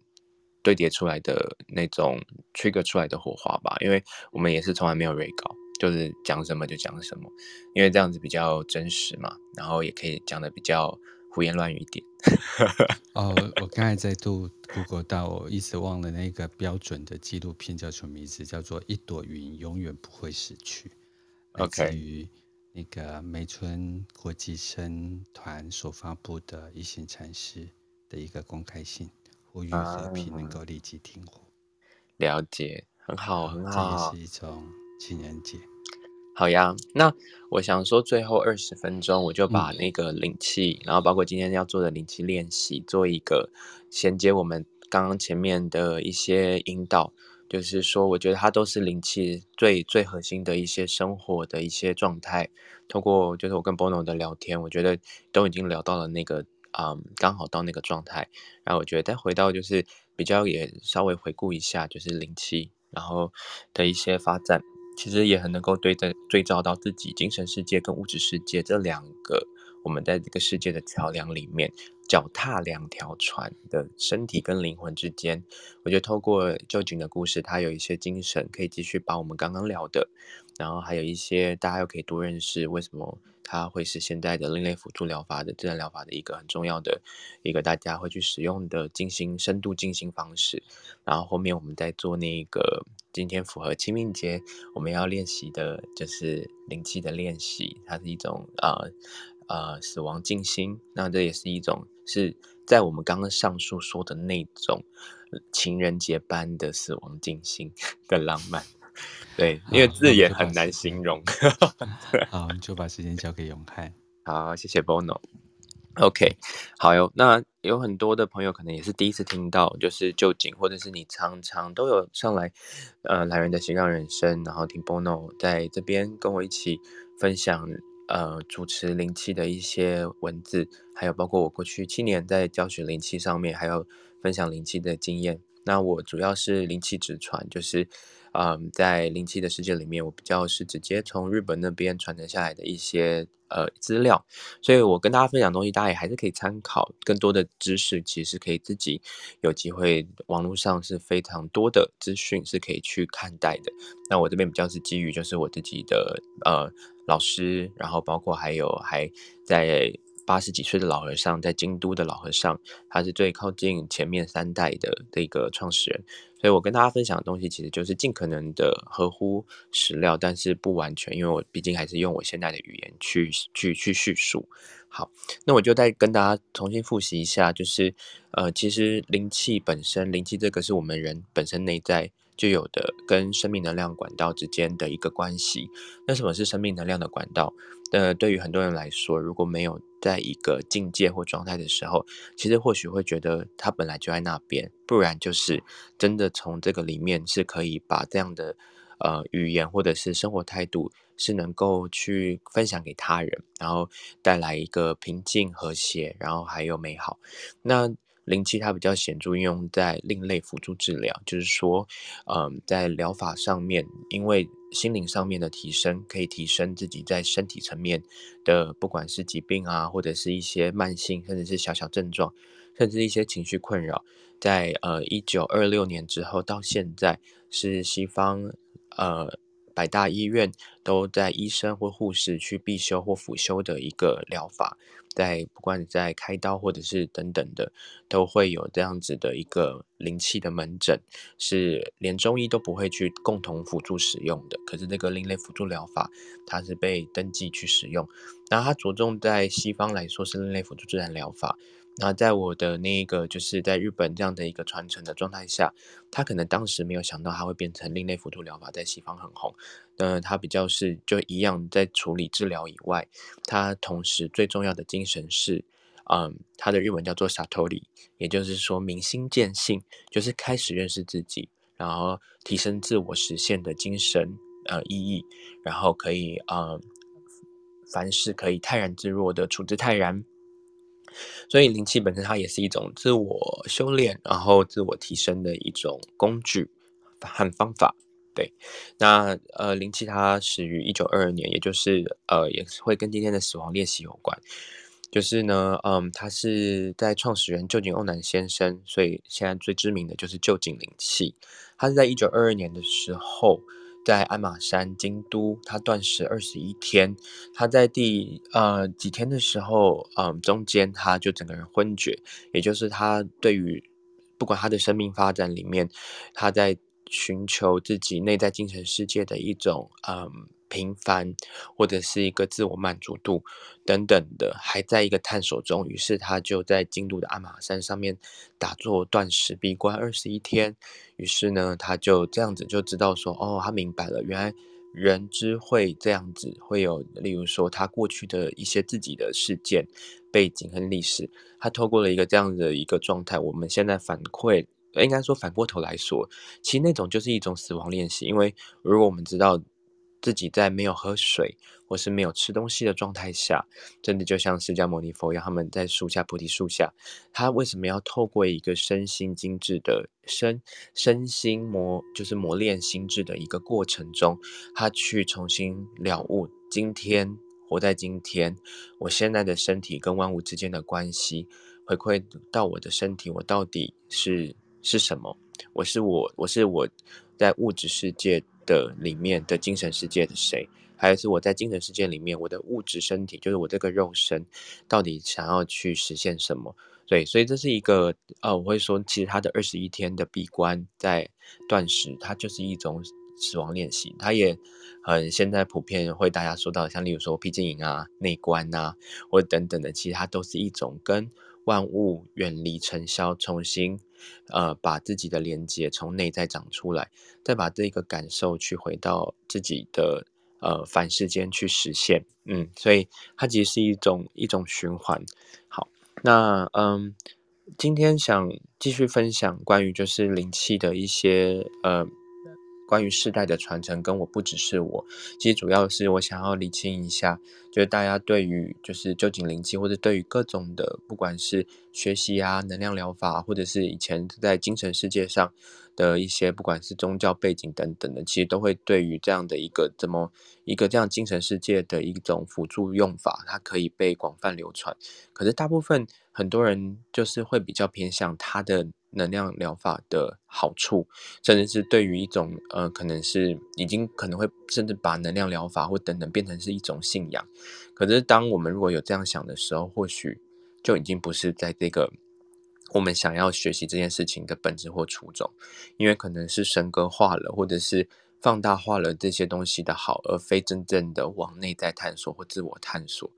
堆叠出来的那种 trigger 出来的火花吧，因为我们也是从来没有 re 稿，就是讲什么就讲什么，因为这样子比较真实嘛，然后也可以讲的比较胡言乱语一点。哦，我刚才在读 Google 到，我一直忘了那个标准的纪录片叫什么名字，叫做《一朵云永远不会死去》，OK，来自于那个梅村国际生团所发布的一行禅师的一个公开信。呼吁和平能够立即停火。了解，很好，很好。这也是一种情人节。好呀，那我想说，最后二十分钟，我就把那个灵气，嗯、然后包括今天要做的灵气练习，做一个衔接我们刚刚前面的一些引导。就是说，我觉得它都是灵气最最核心的一些生活的一些状态。通过就是我跟 Bono 的聊天，我觉得都已经聊到了那个。嗯，刚好到那个状态，然后我觉得再回到就是比较也稍微回顾一下，就是灵气，然后的一些发展，其实也很能够对在对照到自己精神世界跟物质世界这两个我们在这个世界的桥梁里面，脚踏两条船的身体跟灵魂之间，我觉得透过旧井的故事，它有一些精神可以继续把我们刚刚聊的，然后还有一些大家又可以多认识为什么。它会是现在的另类辅助疗法的自然疗法的一个很重要的一个大家会去使用的进行深度进行方式。然后后面我们再做那个今天符合清明节我们要练习的就是灵气的练习，它是一种呃呃死亡静心。那这也是一种是在我们刚刚上述说的那种情人节般的死亡静心 的浪漫。对，因为字眼很难形容。好，你就把时间交给永汉。好，谢谢 Bono。OK，好哟。那有很多的朋友可能也是第一次听到，就是旧景，或者是你常常都有上来，呃，来人的斜杠人生，然后听 Bono 在这边跟我一起分享，呃，主持灵气的一些文字，还有包括我过去七年在教学灵气上面，还有分享灵气的经验。那我主要是灵气直传，就是。嗯，在灵气的世界里面，我比较是直接从日本那边传承下来的一些呃资料，所以我跟大家分享东西，大家也还是可以参考。更多的知识其实可以自己有机会，网络上是非常多的资讯是可以去看待的。那我这边比较是基于就是我自己的呃老师，然后包括还有还在八十几岁的老和尚，在京都的老和尚，他是最靠近前面三代的这个创始人。所以我跟大家分享的东西，其实就是尽可能的合乎史料，但是不完全，因为我毕竟还是用我现在的语言去去去叙述。好，那我就再跟大家重新复习一下，就是呃，其实灵气本身，灵气这个是我们人本身内在就有的，跟生命能量管道之间的一个关系。那什么是生命能量的管道？呃，对于很多人来说，如果没有在一个境界或状态的时候，其实或许会觉得它本来就在那边，不然就是真的从这个里面是可以把这样的呃语言或者是生活态度是能够去分享给他人，然后带来一个平静和谐，然后还有美好。那灵气它比较显著运用在另类辅助治疗，就是说，嗯、在疗法上面，因为心灵上面的提升，可以提升自己在身体层面的，不管是疾病啊，或者是一些慢性，甚至是小小症状，甚至一些情绪困扰，在呃一九二六年之后到现在，是西方呃百大医院都在医生或护士去必修或辅修的一个疗法。在不管你在开刀或者是等等的，都会有这样子的一个灵气的门诊，是连中医都不会去共同辅助使用的。可是这个另类辅助疗法，它是被登记去使用。那它着重在西方来说是另类辅助自然疗法。那在我的那个就是在日本这样的一个传承的状态下，他可能当时没有想到他会变成另类辅助疗法在西方很红。那，他比较是就一样在处理治疗以外，他同时最重要的精神是，嗯，他的日文叫做 Satori，也就是说明心见性，就是开始认识自己，然后提升自我实现的精神呃意义，然后可以呃凡事可以泰然自若的处之泰然。所以灵气本身它也是一种自我修炼，然后自我提升的一种工具和方法。对，那呃灵气它始于一九二二年，也就是呃也是会跟今天的死亡练习有关。就是呢，嗯，他是在创始人旧井瓮男先生，所以现在最知名的就是旧井灵气。他是在一九二二年的时候，在鞍马山京都，他断食二十一天。他在第呃几天的时候，嗯，中间他就整个人昏厥，也就是他对于不管他的生命发展里面，他在寻求自己内在精神世界的一种嗯。平凡，或者是一个自我满足度等等的，还在一个探索中。于是他就在京都的鞍马山上面打坐断食闭关二十一天。于是呢，他就这样子就知道说，哦，他明白了，原来人之会这样子会有，例如说他过去的一些自己的事件背景和历史，他透过了一个这样的一个状态，我们现在反馈，应该说反过头来说，其实那种就是一种死亡练习，因为如果我们知道。自己在没有喝水或是没有吃东西的状态下，真的就像释迦牟尼佛一样，他们在树下菩提树下，他为什么要透过一个身心精致的身身心磨，就是磨练心智的一个过程中，他去重新了悟今天活在今天，我现在的身体跟万物之间的关系，回馈到我的身体，我到底是是什么？我是我，我是我在物质世界。的里面的精神世界的谁，还有是我在精神世界里面，我的物质身体，就是我这个肉身，到底想要去实现什么？对，所以这是一个呃，我会说，其实他的二十一天的闭关在断食，它就是一种死亡练习。它也很现在普遍会大家说到，像例如说僻静营啊、内观啊，或等等的，其实它都是一种跟万物远离尘嚣，重新。呃，把自己的连接从内在长出来，再把这个感受去回到自己的呃凡世间去实现，嗯，所以它其实是一种一种循环。好，那嗯，今天想继续分享关于就是灵气的一些呃。关于世代的传承，跟我不只是我，其实主要是我想要理清一下，就是大家对于就是究竟灵气，或者对于各种的，不管是学习啊、能量疗法，或者是以前在精神世界上的一些，不管是宗教背景等等的，其实都会对于这样的一个怎么一个这样精神世界的一种辅助用法，它可以被广泛流传。可是大部分很多人就是会比较偏向它的。能量疗法的好处，甚至是对于一种呃，可能是已经可能会甚至把能量疗法或等等变成是一种信仰。可是，当我们如果有这样想的时候，或许就已经不是在这个我们想要学习这件事情的本质或初衷，因为可能是神格化了，或者是。放大化了这些东西的好，而非真正的往内在探索或自我探索。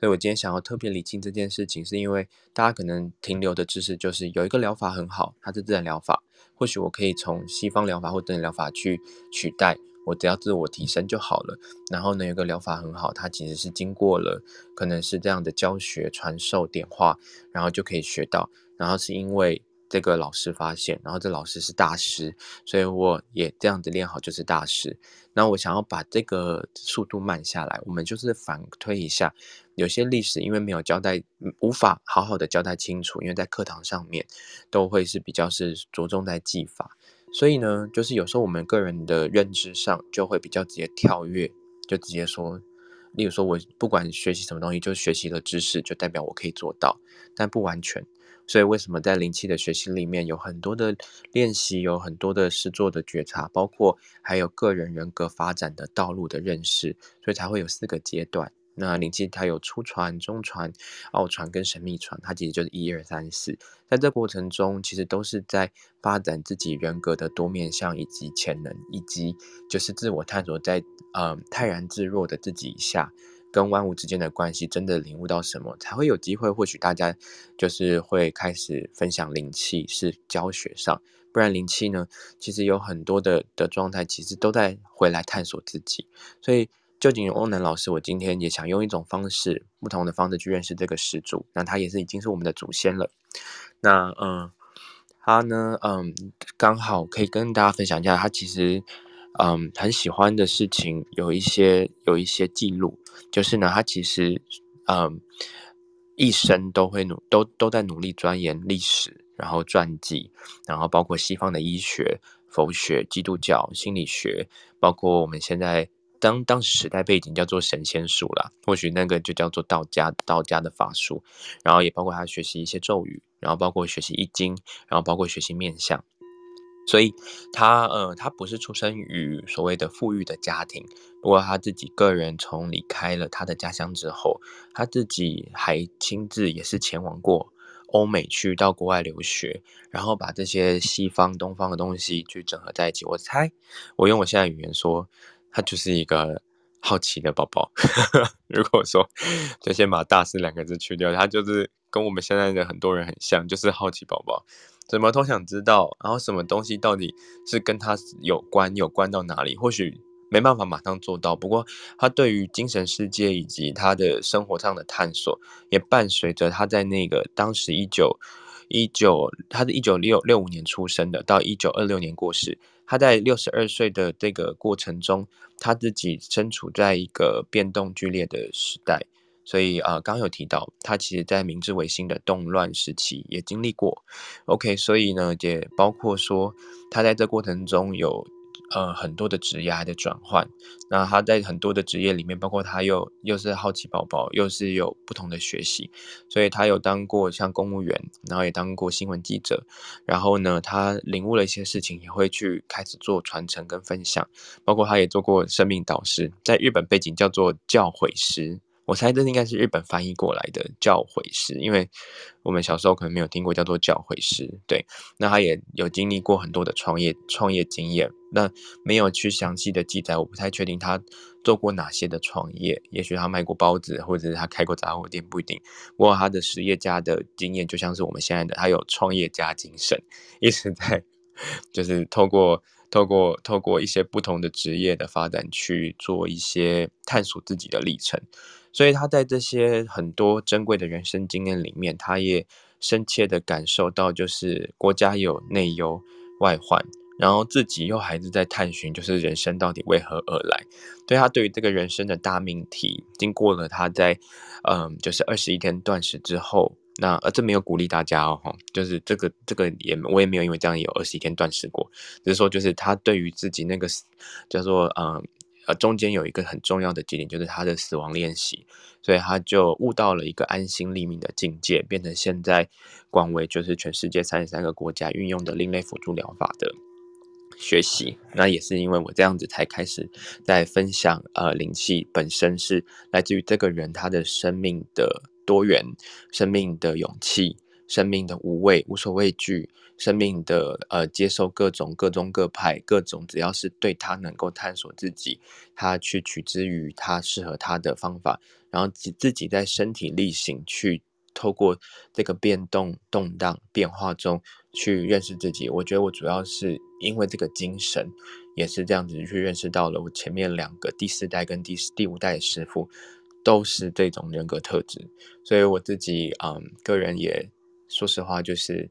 所以我今天想要特别理清这件事情，是因为大家可能停留的知识就是有一个疗法很好，它是自然疗法，或许我可以从西方疗法或自然疗法去取代，我只要自我提升就好了。然后呢，有个疗法很好，它其实是经过了可能是这样的教学、传授、点化，然后就可以学到。然后是因为。这个老师发现，然后这老师是大师，所以我也这样子练好就是大师。那我想要把这个速度慢下来，我们就是反推一下，有些历史因为没有交代，无法好好的交代清楚，因为在课堂上面都会是比较是着重在技法，所以呢，就是有时候我们个人的认知上就会比较直接跳跃，就直接说，例如说我不管学习什么东西，就学习了知识就代表我可以做到，但不完全。所以，为什么在灵气的学习里面有很多的练习，有很多的实作的觉察，包括还有个人人格发展的道路的认识，所以才会有四个阶段。那灵气它有初传、中传、奥传跟神秘传，它其实就是一二三四。在这过程中，其实都是在发展自己人格的多面向以及潜能，以及就是自我探索在，在呃泰然自若的自己下。跟万物之间的关系，真的领悟到什么，才会有机会。或许大家就是会开始分享灵气，是教学上，不然灵气呢，其实有很多的的状态，其实都在回来探索自己。所以，臼井瓮男老师，我今天也想用一种方式，不同的方式去认识这个始祖。那他也是已经是我们的祖先了。那嗯，他呢，嗯，刚好可以跟大家分享一下，他其实嗯很喜欢的事情有一些有一些记录，就是呢，他其实嗯一生都会努都都在努力钻研历史，然后传记，然后包括西方的医学、佛学、基督教、心理学，包括我们现在。当当时时代背景叫做神仙术啦，或许那个就叫做道家道家的法术，然后也包括他学习一些咒语，然后包括学习易经，然后包括学习面相，所以他呃他不是出生于所谓的富裕的家庭，不过他自己个人从离开了他的家乡之后，他自己还亲自也是前往过欧美去到国外留学，然后把这些西方东方的东西去整合在一起。我猜我用我现在语言说。他就是一个好奇的宝宝。如果说就先把“大师”两个字去掉，他就是跟我们现在的很多人很像，就是好奇宝宝，什么都想知道，然后什么东西到底是跟他有关，有关到哪里？或许没办法马上做到，不过他对于精神世界以及他的生活上的探索，也伴随着他在那个当时一九一九，他是一九六六五年出生的，到一九二六年过世。他在六十二岁的这个过程中，他自己身处在一个变动剧烈的时代，所以啊，刚刚有提到他其实在明治维新的动乱时期也经历过。OK，所以呢，也包括说他在这过程中有。呃，很多的职业的转换，那他在很多的职业里面，包括他又又是好奇宝宝，又是有不同的学习，所以他有当过像公务员，然后也当过新闻记者，然后呢，他领悟了一些事情，也会去开始做传承跟分享，包括他也做过生命导师，在日本背景叫做教诲师。我猜这应该是日本翻译过来的教诲师，因为我们小时候可能没有听过叫做教诲师。对，那他也有经历过很多的创业创业经验，那没有去详细的记载，我不太确定他做过哪些的创业。也许他卖过包子，或者是他开过杂货店，不一定。不过他的实业家的经验就像是我们现在的，他有创业家精神，一直在 就是透过透过透过一些不同的职业的发展去做一些探索自己的历程。所以他在这些很多珍贵的人生经验里面，他也深切的感受到，就是国家有内忧外患，然后自己又还是在探寻，就是人生到底为何而来。对他对于这个人生的大命题，经过了他在嗯，就是二十一天断食之后，那呃这没有鼓励大家哦，就是这个这个也我也没有因为这样有二十一天断食过，只是说就是他对于自己那个叫做嗯。呃中间有一个很重要的节点，就是他的死亡练习，所以他就悟到了一个安心立命的境界，变成现在广为就是全世界三十三个国家运用的另类辅助疗法的学习。那也是因为我这样子才开始在分享，呃，灵气本身是来自于这个人他的生命的多元、生命的勇气、生命的无畏、无所畏惧。生命的呃，接受各种各宗各派各种，只要是对他能够探索自己，他去取之于他适合他的方法，然后自自己在身体力行去透过这个变动动荡变化中去认识自己。我觉得我主要是因为这个精神，也是这样子去认识到了我前面两个第四代跟第四第五代师父都是这种人格特质，所以我自己嗯个人也说实话就是。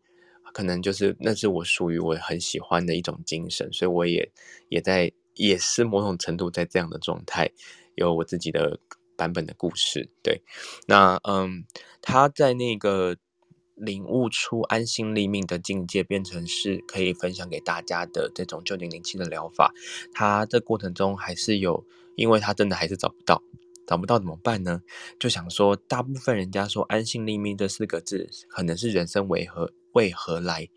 可能就是那是我属于我很喜欢的一种精神，所以我也也在也是某种程度在这样的状态，有我自己的版本的故事。对，那嗯，他在那个领悟出安心立命的境界，变成是可以分享给大家的这种臼井灵气的疗法。他这过程中还是有，因为他真的还是找不到。找不到怎么办呢？就想说，大部分人家说“安心立命”这四个字，可能是人生为何为何来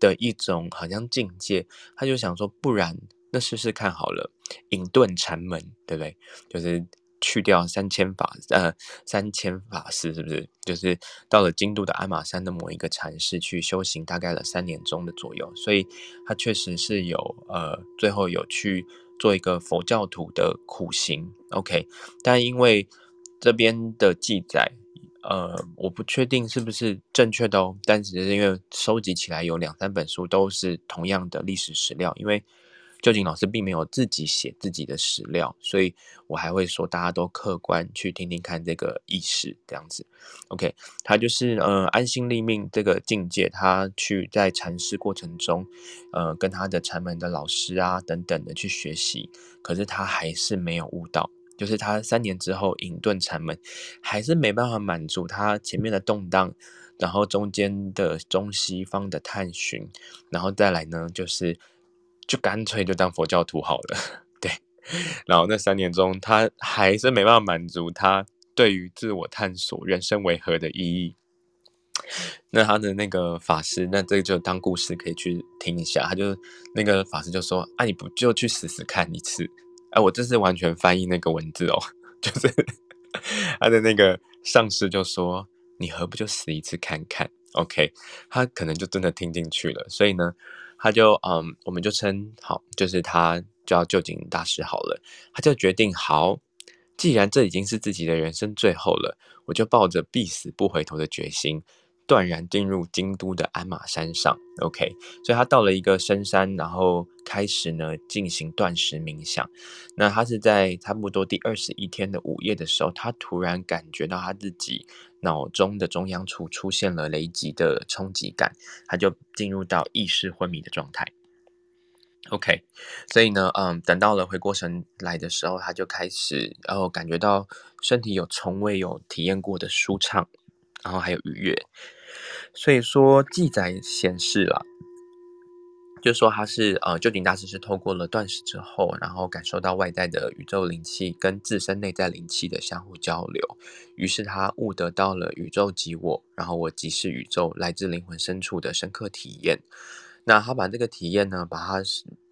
的一种好像境界。他就想说，不然那试试看好了，隐遁禅门，对不对？就是去掉三千法呃三千法师，是不是？就是到了京都的鞍马山的某一个禅室去修行，大概了三年中的左右。所以他确实是有呃，最后有去。做一个佛教徒的苦行，OK，但因为这边的记载，呃，我不确定是不是正确的哦。但只是因为收集起来有两三本书都是同样的历史史料，因为臼井老师并没有自己写自己的史料，所以我还会说大家都客观去听听看这个意识这样子。OK，他就是呃安心立命这个境界，他去在禅师过程中，呃跟他的禅门的老师啊等等的去学习，可是他还是没有悟到，就是他三年之后隐遁禅门，还是没办法满足他前面的动荡。然后中间的中西方的探寻，然后再来呢，就是就干脆就当佛教徒好了，对。然后那三年中，他还是没办法满足他对于自我探索、人生为何的意义。那他的那个法师，那这个就当故事可以去听一下。他就那个法师就说：“啊，你不就去死死看一次？”哎，我这是完全翻译那个文字哦，就是他的那个上师就说。你何不就死一次看看？OK，他可能就真的听进去了，所以呢，他就嗯，我们就称好，就是他叫旧井大师好了，他就决定好，既然这已经是自己的人生最后了，我就抱着必死不回头的决心。断然进入京都的鞍马山上，OK，所以他到了一个深山，然后开始呢进行断食冥想。那他是在差不多第二十一天的午夜的时候，他突然感觉到他自己脑中的中央处出现了雷击的冲击感，他就进入到意识昏迷的状态。OK，所以呢，嗯，等到了回过神来的时候，他就开始，然后感觉到身体有从未有体验过的舒畅，然后还有愉悦。所以说，记载显示了，就说他是呃，究竟大师是透过了断食之后，然后感受到外在的宇宙灵气跟自身内在灵气的相互交流，于是他悟得到了宇宙即我，然后我即是宇宙，来自灵魂深处的深刻体验。那他把这个体验呢，把它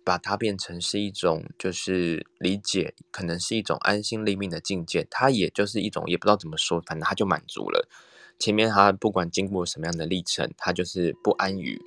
把它变成是一种就是理解，可能是一种安心立命的境界。他也就是一种也不知道怎么说，反正他就满足了。前面他不管经过什么样的历程，他就是不安于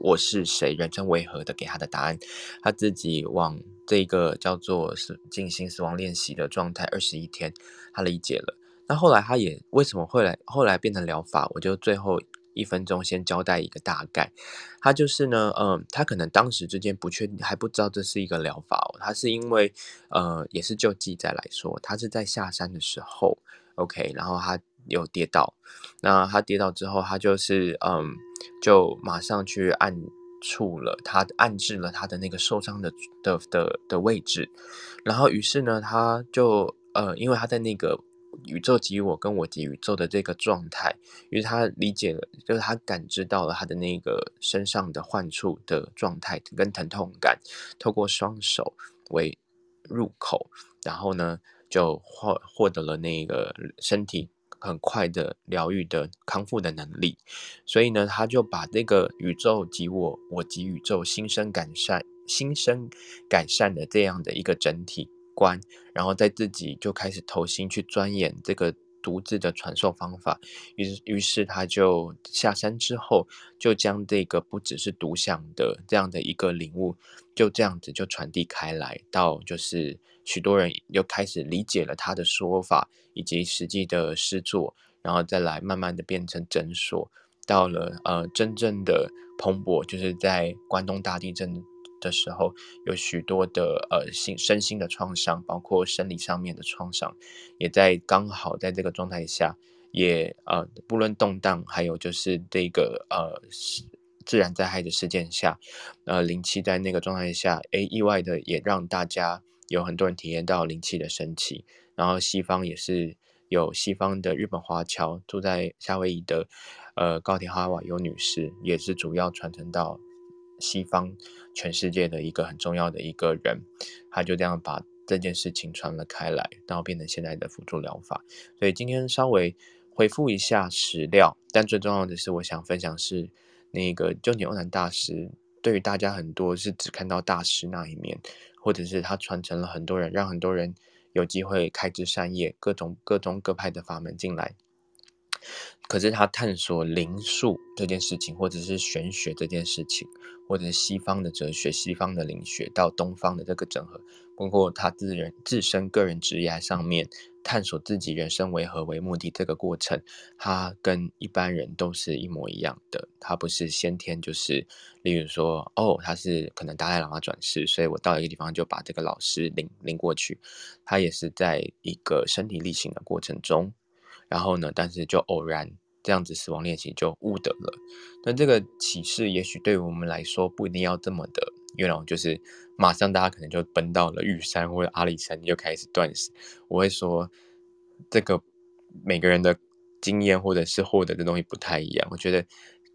我是谁，人生为何的给他的答案，他自己往这个叫做是进行死亡练习的状态二十一天，他理解了。那后来他也为什么会来后来变成疗法？我就最后一分钟先交代一个大概，他就是呢，嗯，他可能当时之间不确定，还不知道这是一个疗法哦。他是因为呃，也是就记载来说，他是在下山的时候，OK，然后他。有跌倒，那他跌倒之后，他就是嗯，就马上去按触了他，按制了他的那个受伤的的的的位置，然后于是呢，他就呃，因为他在那个宇宙即我跟我即宇宙的这个状态，于是他理解了，就是他感知到了他的那个身上的患处的状态跟疼痛感，透过双手为入口，然后呢，就获获得了那个身体。很快的疗愈的康复的能力，所以呢，他就把这个宇宙及我，我及宇宙，心生改善，心生改善的这样的一个整体观，然后在自己就开始投心去钻研这个独自的传授方法，于是于是他就下山之后，就将这个不只是独享的这样的一个领悟，就这样子就传递开来，到就是。许多人又开始理解了他的说法，以及实际的施作，然后再来慢慢的变成诊所。到了呃真正的蓬勃，就是在关东大地震的时候，有许多的呃心身心的创伤，包括生理上面的创伤，也在刚好在这个状态下，也呃不论动荡，还有就是这个呃自然灾害的事件下，呃灵气在那个状态下，诶意外的也让大家。有很多人体验到灵气的升起，然后西方也是有西方的日本华侨住在夏威夷的，呃，高田哈瓦尤女士也是主要传承到西方全世界的一个很重要的一个人，他就这样把这件事情传了开来，然后变成现在的辅助疗法。所以今天稍微回复一下史料，但最重要的是，我想分享是那个臼井瓮男大师，对于大家很多是只看到大师那一面。或者是他传承了很多人，让很多人有机会开枝散叶，各种各种各派的法门进来。可是他探索灵术这件事情，或者是玄学这件事情，或者是西方的哲学、西方的灵学到东方的这个整合，包括他自人自身个人职业上面探索自己人生为何为目的这个过程，他跟一般人都是一模一样的。他不是先天就是，例如说，哦，他是可能达赖喇嘛转世，所以我到一个地方就把这个老师领领过去。他也是在一个身体力行的过程中。然后呢，但是就偶然这样子死亡练习就悟得了。那这个启示也许对于我们来说不一定要这么的，因为就是马上大家可能就奔到了玉山或者阿里山就开始断食。我会说，这个每个人的经验或者是获得的东西不太一样。我觉得。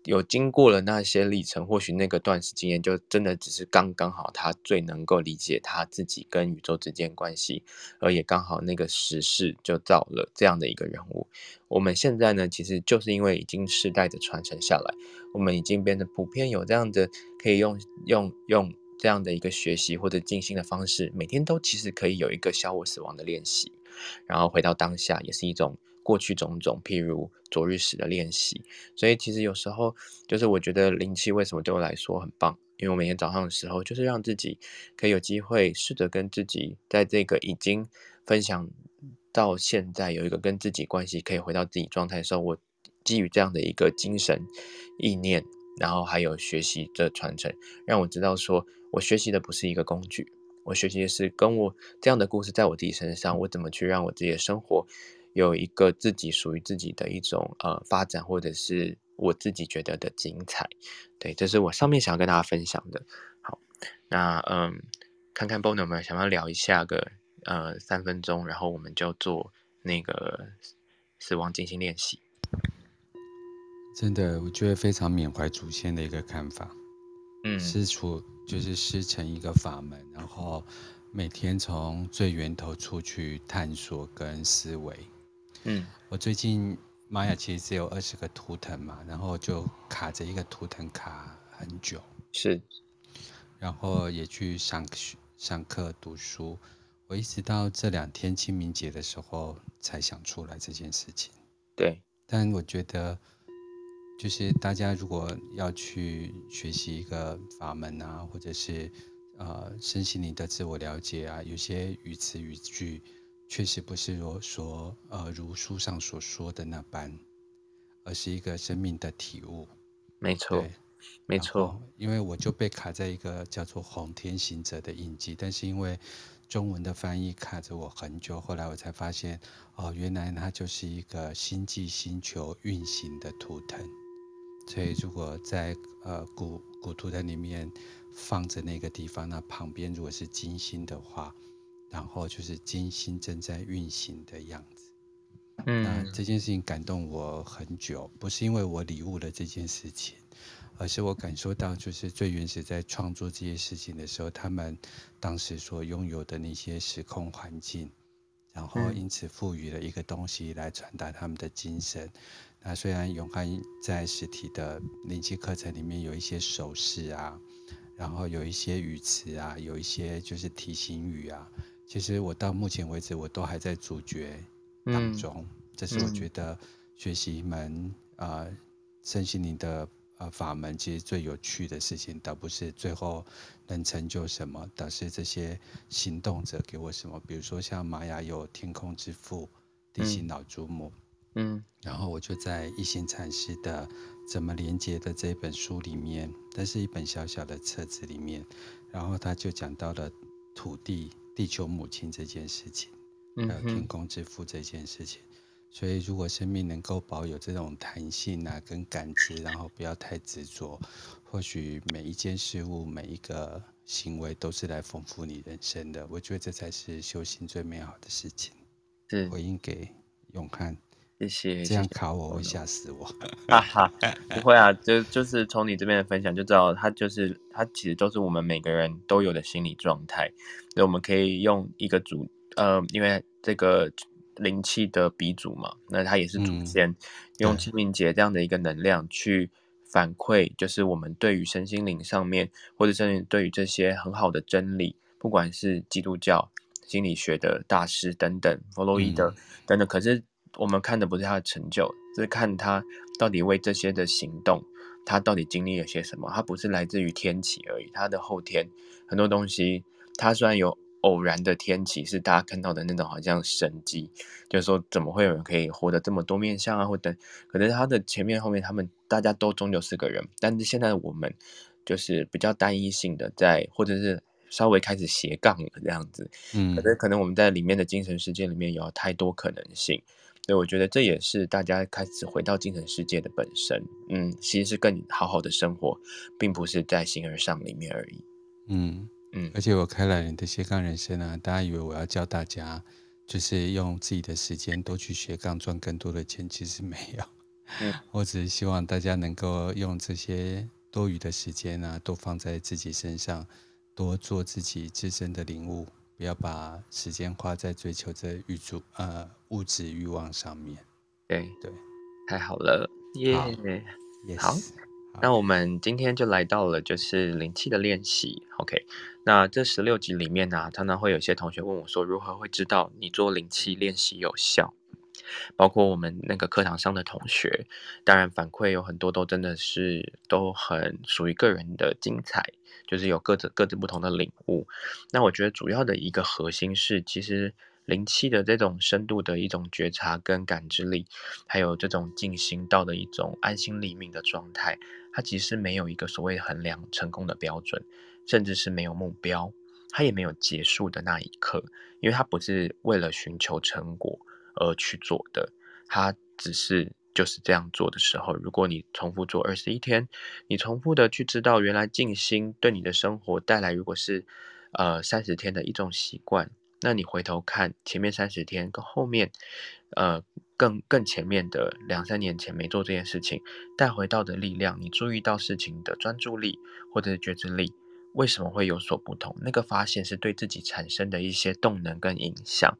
有经过了那些历程，或许那个断食经验就真的只是刚刚好，他最能够理解他自己跟宇宙之间关系，而也刚好那个时势就造了这样的一个人物。我们现在呢，其实就是因为已经世代的传承下来，我们已经变得普遍有这样的可以用用用这样的一个学习或者静心的方式，每天都其实可以有一个小我死亡的练习，然后回到当下也是一种。过去种种，譬如昨日死的练习，所以其实有时候就是我觉得灵气为什么对我来说很棒，因为我每天早上的时候，就是让自己可以有机会试着跟自己在这个已经分享到现在有一个跟自己关系可以回到自己状态的时候，我基于这样的一个精神意念，然后还有学习的传承，让我知道说我学习的不是一个工具，我学习的是跟我这样的故事在我自己身上，我怎么去让我自己的生活。有一个自己属于自己的一种呃发展，或者是我自己觉得的精彩，对，这是我上面想要跟大家分享的。好，那嗯，看看 Bono 有没有想要聊一下个呃三分钟，然后我们就做那个死亡静心练习。真的，我觉得非常缅怀祖先的一个看法。嗯，师出就是师成一个法门，然后每天从最源头出去探索跟思维。嗯，我最近玛雅其实只有二十个图腾嘛，然后就卡着一个图腾卡很久，是，然后也去上学、上课、读书，我一直到这两天清明节的时候才想出来这件事情。对，但我觉得，就是大家如果要去学习一个法门啊，或者是呃身心灵的自我了解啊，有些语词语句。确实不是如说，呃，如书上所说的那般，而是一个生命的体悟。没错，没错。因为我就被卡在一个叫做“红天行者”的印记，但是因为中文的翻译卡着我很久，后来我才发现，哦，原来它就是一个星际星球运行的图腾。所以如果在呃古古图腾里面放着那个地方，那旁边如果是金星的话。然后就是金星正在运行的样子，嗯，那这件事情感动我很久，不是因为我领悟了这件事情，而是我感受到，就是最原始在创作这些事情的时候，他们当时所拥有的那些时空环境，然后因此赋予了一个东西来传达他们的精神。那虽然永汉在实体的灵气课程里面有一些手势啊，然后有一些语词啊，有一些就是提醒语啊。其实我到目前为止，我都还在主角当中。嗯、这是我觉得学习一门啊身心灵的呃法门，其实最有趣的事情，倒不是最后能成就什么，倒是这些行动者给我什么。比如说像玛雅有天空之父、地心老祖母，嗯，然后我就在一心禅师的《怎么连接》的这本书里面，但是一本小小的册子里面，然后他就讲到了土地。地球母亲这件事情，还有天空之父这件事情，嗯、所以如果生命能够保有这种弹性啊，跟感知，然后不要太执着，或许每一件事物、每一个行为都是来丰富你人生的。我觉得这才是修行最美好的事情。是回应给永汉。谢谢，这样考我会吓死我。哈哈，不会啊，就就是从你这边的分享就知道，他就是他其实都是我们每个人都有的心理状态。那我们可以用一个主，呃，因为这个灵气的鼻祖嘛，那他也是祖先，嗯、用清明节这样的一个能量去反馈，就是我们对于身心灵上面，或者甚至对于这些很好的真理，不管是基督教心理学的大师等等，弗洛伊德等等，可是。我们看的不是他的成就，是看他到底为这些的行动，他到底经历了些什么。他不是来自于天启而已，他的后天很多东西，他虽然有偶然的天启，是大家看到的那种好像神迹，就是说怎么会有人可以活得这么多面相啊，或等，可能他的前面后面他们大家都终究是个人，但是现在的我们就是比较单一性的在，或者是。稍微开始斜杠了这样子，嗯，可能可能我们在里面的精神世界里面有太多可能性，所以我觉得这也是大家开始回到精神世界的本身，嗯，其实是更好好的生活，并不是在形而上里面而已，嗯嗯，而且我开了你的斜杠人生啊，大家以为我要教大家就是用自己的时间多去斜杠赚更多的钱，其实没有，嗯，我只是希望大家能够用这些多余的时间啊，都放在自己身上。多做自己自身的领悟，不要把时间花在追求这物质呃物质欲望上面。对。对，太好了，耶、yeah！好。那我们今天就来到了就是灵气的练习。OK，那这十六集里面呢、啊，常常会有些同学问我说，如何会知道你做灵气练习有效？包括我们那个课堂上的同学，当然反馈有很多都真的是都很属于个人的精彩，就是有各自各自不同的领悟。那我觉得主要的一个核心是，其实灵气的这种深度的一种觉察跟感知力，还有这种静心到的一种安心立命的状态，它其实没有一个所谓衡量成功的标准，甚至是没有目标，它也没有结束的那一刻，因为它不是为了寻求成果。而去做的，它只是就是这样做的时候，如果你重复做二十一天，你重复的去知道原来静心对你的生活带来，如果是呃三十天的一种习惯，那你回头看前面三十天跟后面，呃更更前面的两三年前没做这件事情带回到的力量，你注意到事情的专注力或者是觉知力。为什么会有所不同？那个发现是对自己产生的一些动能跟影响，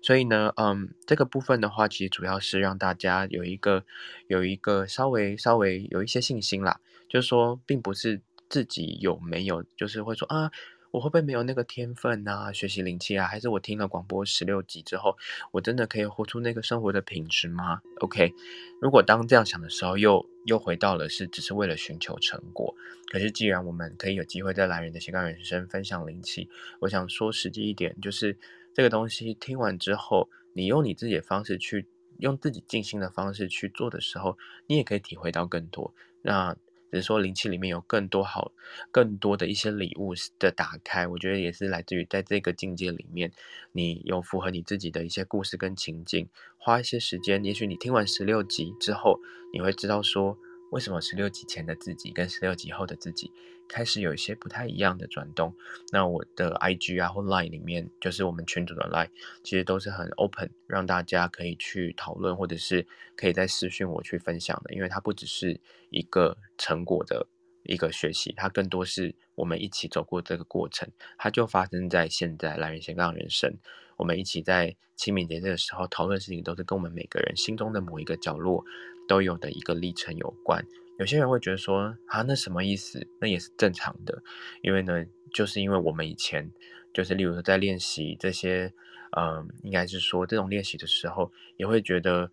所以呢，嗯，这个部分的话，其实主要是让大家有一个有一个稍微稍微有一些信心啦，就是说，并不是自己有没有，就是会说啊。我会不会没有那个天分啊？学习灵气啊？还是我听了广播十六集之后，我真的可以活出那个生活的品质吗？OK，如果当这样想的时候，又又回到了是只是为了寻求成果。可是既然我们可以有机会在来人的斜杠人生分享灵气，我想说实际一点，就是这个东西听完之后，你用你自己的方式去，用自己静心的方式去做的时候，你也可以体会到更多。那。只是说灵气里面有更多好、更多的一些礼物的打开，我觉得也是来自于在这个境界里面，你有符合你自己的一些故事跟情境，花一些时间，也许你听完十六集之后，你会知道说，为什么十六集前的自己跟十六集后的自己开始有一些不太一样的转动。那我的 IG 啊或 Line 里面，就是我们群组的 Line，其实都是很 open，让大家可以去讨论，或者是可以在私讯我去分享的，因为它不只是一个成果的一个学习，它更多是我们一起走过这个过程，它就发生在现在来人斜杠人生，我们一起在清明节这个时候讨论事情，都是跟我们每个人心中的某一个角落都有的一个历程有关。有些人会觉得说啊，那什么意思？那也是正常的，因为呢，就是因为我们以前就是，例如说在练习这些，嗯，应该是说这种练习的时候，也会觉得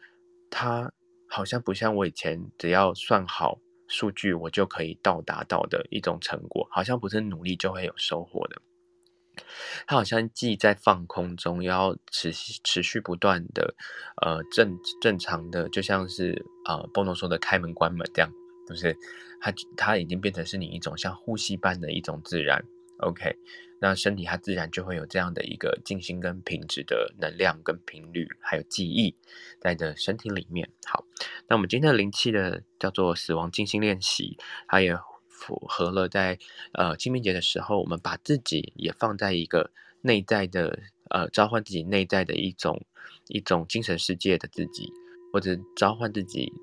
它好像不像我以前只要算好数据，我就可以到达到的一种成果，好像不是努力就会有收获的。它好像既在放空中，又要持续持续不断的，呃，正正常的，就像是呃，波诺说的开门关门这样。就是它，它已经变成是你一种像呼吸般的一种自然，OK，那身体它自然就会有这样的一个静心跟品质的能量跟频率，还有记忆在你的身体里面。好，那我们今天的灵气的叫做死亡静心练习，它也符合了在呃清明节的时候，我们把自己也放在一个内在的呃召唤自己内在的一种一种精神世界的自己，或者召唤自己。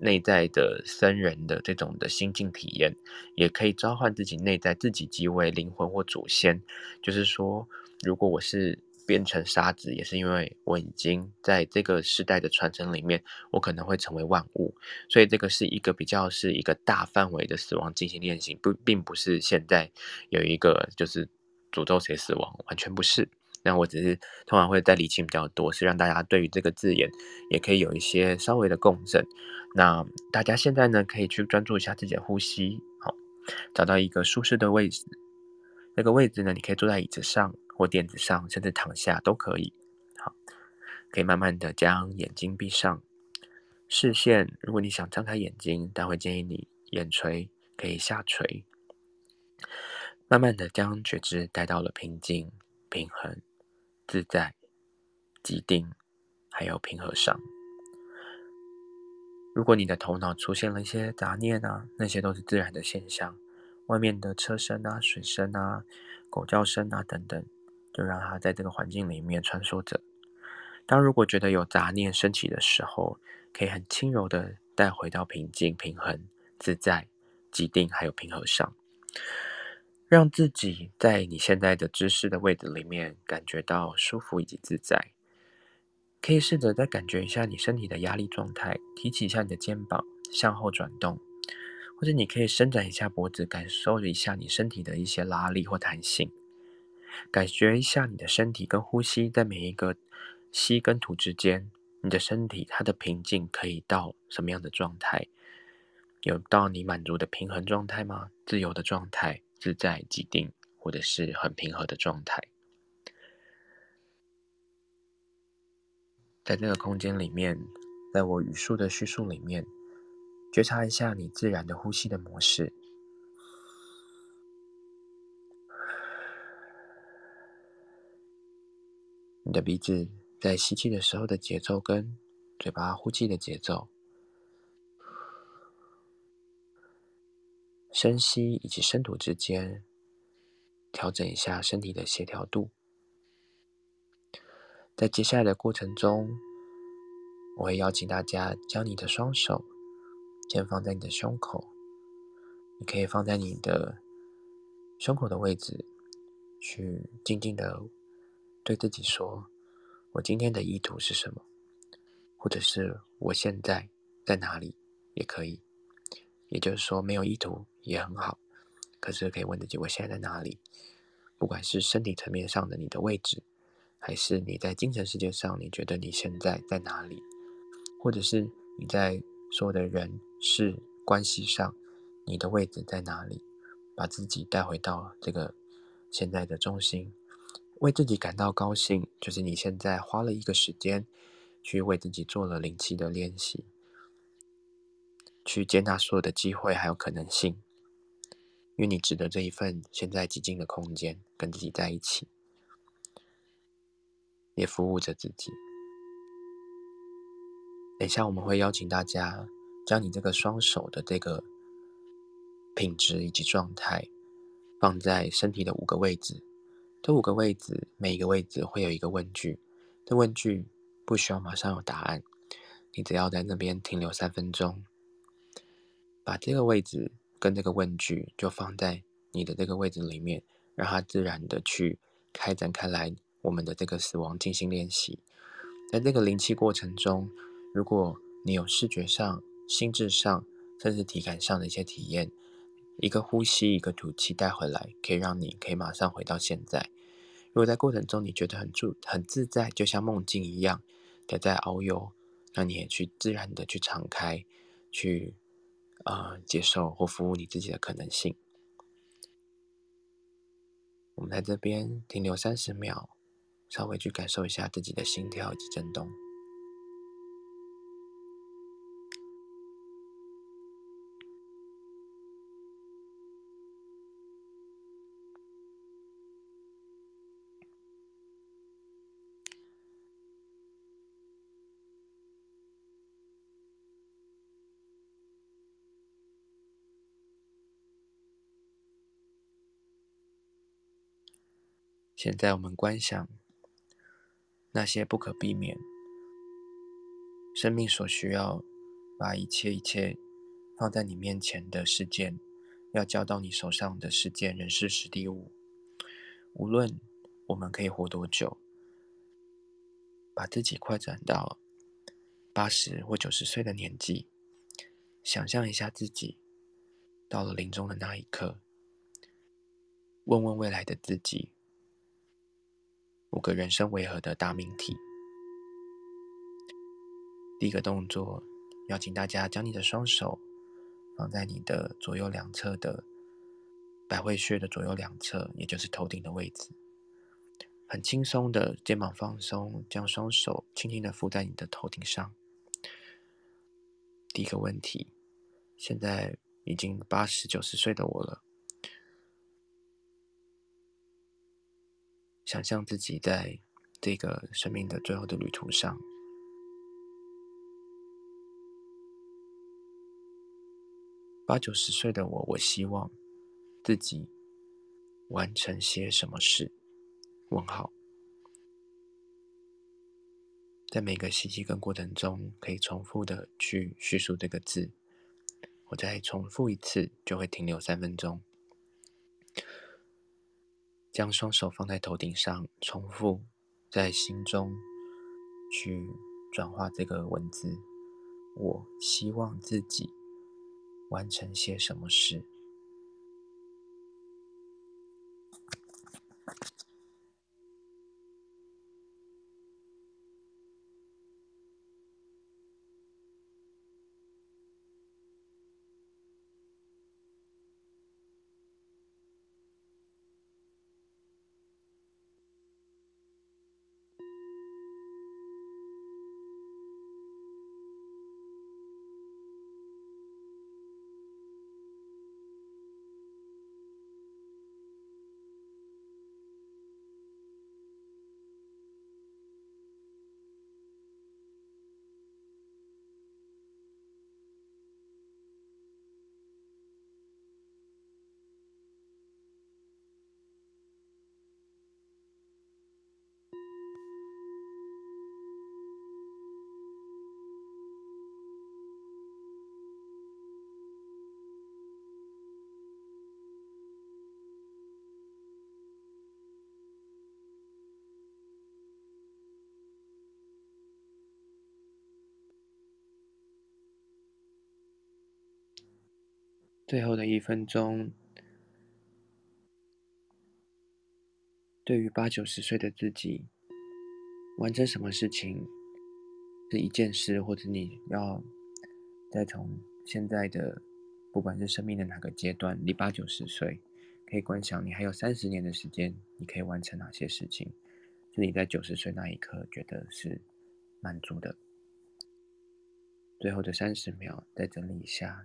内在的僧人的这种的心境体验，也可以召唤自己内在自己即为灵魂或祖先。就是说，如果我是变成沙子，也是因为我已经在这个时代的传承里面，我可能会成为万物。所以这个是一个比较是一个大范围的死亡进行练习，不，并不是现在有一个就是诅咒谁死亡，完全不是。那我只是通常会在理清比较多，是让大家对于这个字眼也可以有一些稍微的共振。那大家现在呢，可以去专注一下自己的呼吸，好，找到一个舒适的位置。那个位置呢，你可以坐在椅子上或垫子上，甚至躺下都可以。好，可以慢慢的将眼睛闭上，视线，如果你想张开眼睛，但会建议你眼垂可以下垂。慢慢的将觉知带到了平静、平衡。自在、既定，还有平和上。如果你的头脑出现了一些杂念啊，那些都是自然的现象。外面的车声啊、水声啊、狗叫声啊等等，就让它在这个环境里面穿梭着。当如果觉得有杂念升起的时候，可以很轻柔的带回到平静、平衡、自在、既定，还有平和上。让自己在你现在的姿势的位置里面感觉到舒服以及自在，可以试着再感觉一下你身体的压力状态，提起一下你的肩膀，向后转动，或者你可以伸展一下脖子，感受一下你身体的一些拉力或弹性，感觉一下你的身体跟呼吸在每一个吸跟吐之间，你的身体它的平静可以到什么样的状态？有到你满足的平衡状态吗？自由的状态？自在、既定，或者是很平和的状态，在这个空间里面，在我语速的叙述里面，觉察一下你自然的呼吸的模式。你的鼻子在吸气的时候的节奏，跟嘴巴呼气的节奏。深吸以及深吐之间，调整一下身体的协调度。在接下来的过程中，我会邀请大家将你的双手先放在你的胸口，你可以放在你的胸口的位置，去静静的对自己说：“我今天的意图是什么？”或者是“我现在在哪里”也可以。也就是说，没有意图也很好，可是可以问自己：我现在在哪里？不管是身体层面上的你的位置，还是你在精神世界上，你觉得你现在在哪里？或者是你在所有的人事关系上，你的位置在哪里？把自己带回到这个现在的中心，为自己感到高兴，就是你现在花了一个时间去为自己做了灵气的练习。去接纳所有的机会还有可能性，因为你值得这一份现在寂静的空间，跟自己在一起，也服务着自己。等一下我们会邀请大家，将你这个双手的这个品质以及状态，放在身体的五个位置。这五个位置，每一个位置会有一个问句，这问句不需要马上有答案，你只要在那边停留三分钟。把这个位置跟这个问句就放在你的这个位置里面，让它自然的去开展开来。我们的这个死亡静心练习，在这个灵气过程中，如果你有视觉上、心智上，甚至体感上的一些体验，一个呼吸，一个吐气带回来，可以让你可以马上回到现在。如果在过程中你觉得很住很自在，就像梦境一样的在遨游，那你也去自然的去敞开，去。啊、接受或服务你自己的可能性。我们在这边停留三十秒，稍微去感受一下自己的心跳以及震动。现在我们观想那些不可避免、生命所需要把一切一切放在你面前的事件，要交到你手上的事件、人事、时地物，无论我们可以活多久，把自己快转到八十或九十岁的年纪，想象一下自己到了临终的那一刻，问问未来的自己。五个人生为何的大命题。第一个动作，邀请大家将你的双手放在你的左右两侧的百会穴的左右两侧，也就是头顶的位置。很轻松的肩膀放松，将双手轻轻的附在你的头顶上。第一个问题，现在已经八十九十岁的我了，想象自己在这个生命的最后的旅途上。八九十岁的我，我希望自己完成些什么事？问号。在每个吸气跟过程中，可以重复的去叙述这个字。我再重复一次，就会停留三分钟。将双手放在头顶上，重复在心中去转化这个文字。我希望自己。完成些什么事？最后的一分钟，对于八九十岁的自己，完成什么事情是一件事，或者你要再从现在的不管是生命的哪个阶段，离八九十岁，可以观想你还有三十年的时间，你可以完成哪些事情，是你在九十岁那一刻觉得是满足的。最后的三十秒，再整理一下。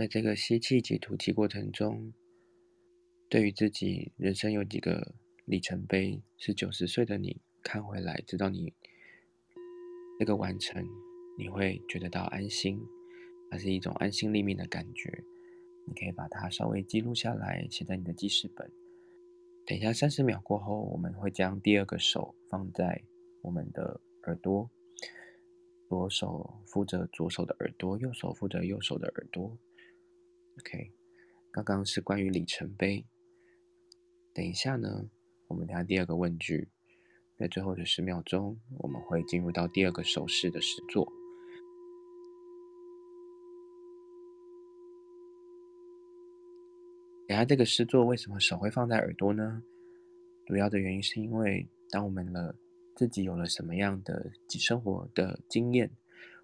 在这个吸气及吐气过程中，对于自己人生有几个里程碑，是九十岁的你看回来，知道你这个完成，你会觉得到安心，它是一种安心立命的感觉。你可以把它稍微记录下来，写在你的记事本。等一下三十秒过后，我们会将第二个手放在我们的耳朵，左手负责左手的耳朵，右手负责右手的耳朵。OK，刚刚是关于里程碑。等一下呢，我们看第二个问句，在最后的十秒钟，我们会进入到第二个手势的实作。等下这个诗作为什么手会放在耳朵呢？主要的原因是因为，当我们了自己有了什么样的生活的经验，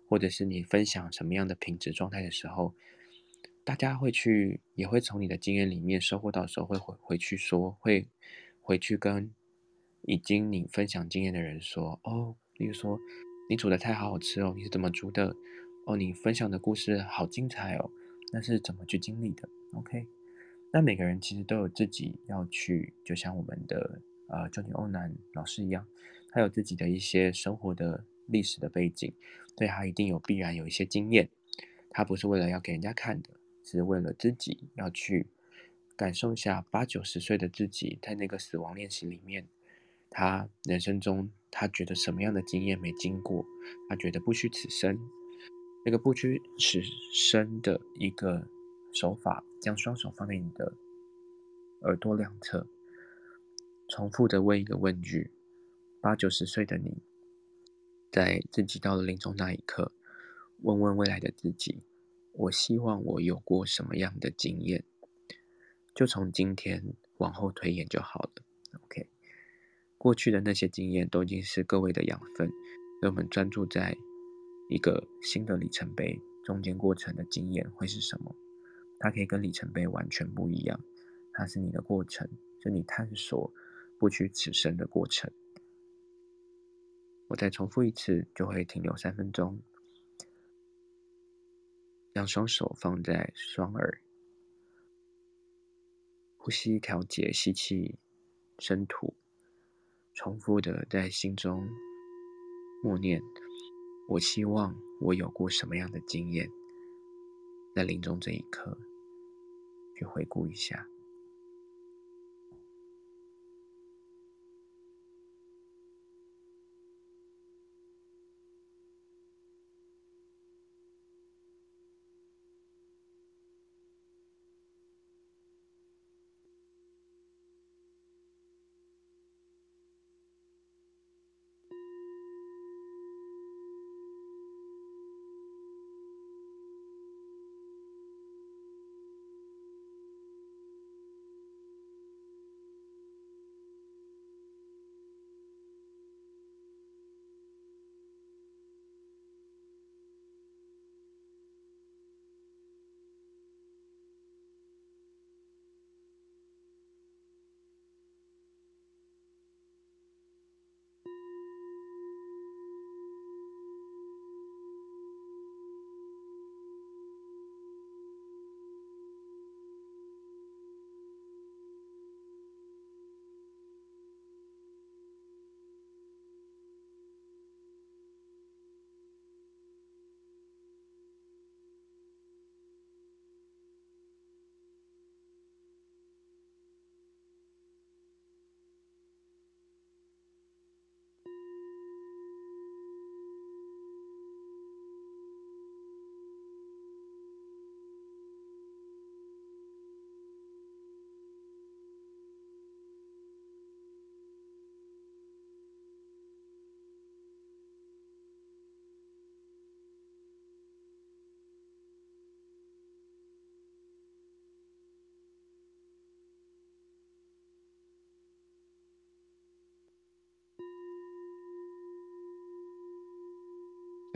或者是你分享什么样的品质状态的时候。大家会去，也会从你的经验里面收获到时候，会回回去说，会回去跟已经你分享经验的人说，哦，例如说你煮的菜好好吃哦，你是怎么煮的？哦，你分享的故事好精彩哦，那是怎么去经历的？OK，那每个人其实都有自己要去，就像我们的呃 Johnny 欧南老师一样，他有自己的一些生活的历史的背景，对他一定有必然有一些经验，他不是为了要给人家看的。是为了自己要去感受一下八九十岁的自己，在那个死亡练习里面，他人生中他觉得什么样的经验没经过，他觉得不虚此生。那个不虚此生的一个手法，将双手放在你的耳朵两侧，重复的问一个问句：八九十岁的你，在自己到了临终那一刻，问问未来的自己：我希望我有过什么样的经验？就从今天往后推演就好了。OK，过去的那些经验都已经是各位的养分，让我们专注在。一个新的里程碑，中间过程的经验会是什么？它可以跟里程碑完全不一样。它是你的过程，是你探索不屈此生的过程。我再重复一次，就会停留三分钟。将双手放在双耳，呼吸调节，吸气，深吐，重复的在心中默念。我希望我有过什么样的经验，在临终这一刻，去回顾一下。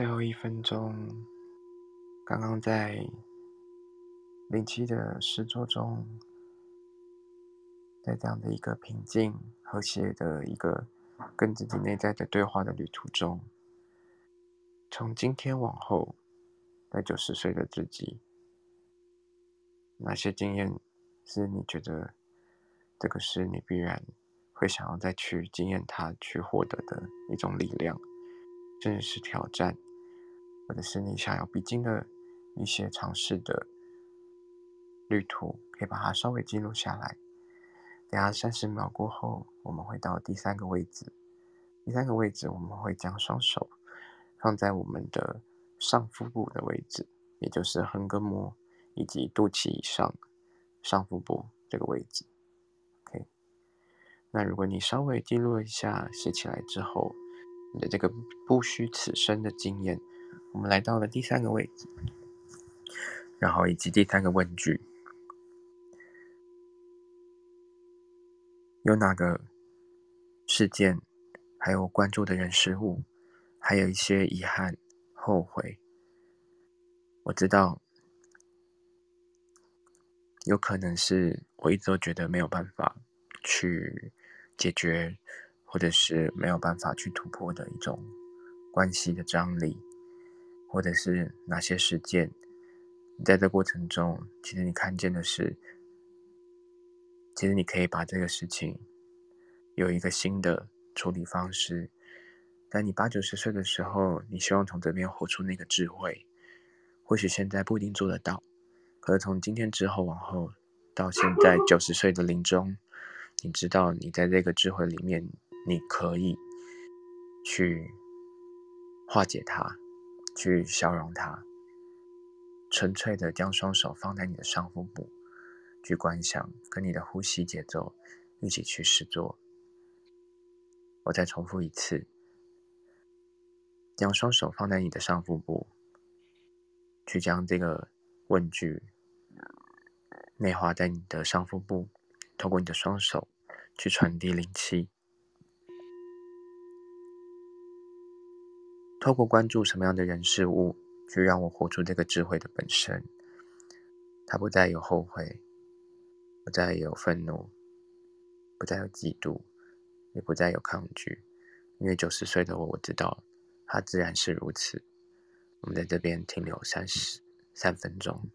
最后一分钟，刚刚在灵气的诗作中，在这样的一个平静、和谐的一个跟自己内在的对话的旅途中，从今天往后，在九十岁的自己，哪些经验是你觉得这个是你必然会想要再去经验它、去获得的一种力量，甚至是挑战？或者是你想要必经的一些尝试的旅途，可以把它稍微记录下来。等下三十秒过后，我们会到第三个位置。第三个位置，我们会将双手放在我们的上腹部的位置，也就是横膈膜以及肚脐以上上腹部这个位置。OK，那如果你稍微记录一下，写起来之后，你的这个不虚此生的经验。我们来到了第三个位置，然后以及第三个问句：有哪个事件，还有关注的人事物，还有一些遗憾、后悔。我知道，有可能是我一直都觉得没有办法去解决，或者是没有办法去突破的一种关系的张力。或者是哪些事件，你在这过程中，其实你看见的是，其实你可以把这个事情有一个新的处理方式。在你八九十岁的时候，你希望从这边活出那个智慧，或许现在不一定做得到，可是从今天之后往后，到现在九十岁的临终，你知道你在这个智慧里面，你可以去化解它，去消融它，纯粹的将双手放在你的上腹部，去观想，跟你的呼吸节奏一起去试做。我再重复一次，将双手放在你的上腹部，去将这个问句内化在你的上腹部，透过你的双手去传递灵气。透过关注什么样的人事物，去让我活出这个智慧的本身。他不再有后悔，不再有愤怒，不再有嫉妒，也不再有抗拒。因为九十岁的我，我知道他自然是如此。我们在这边停留三十三分钟。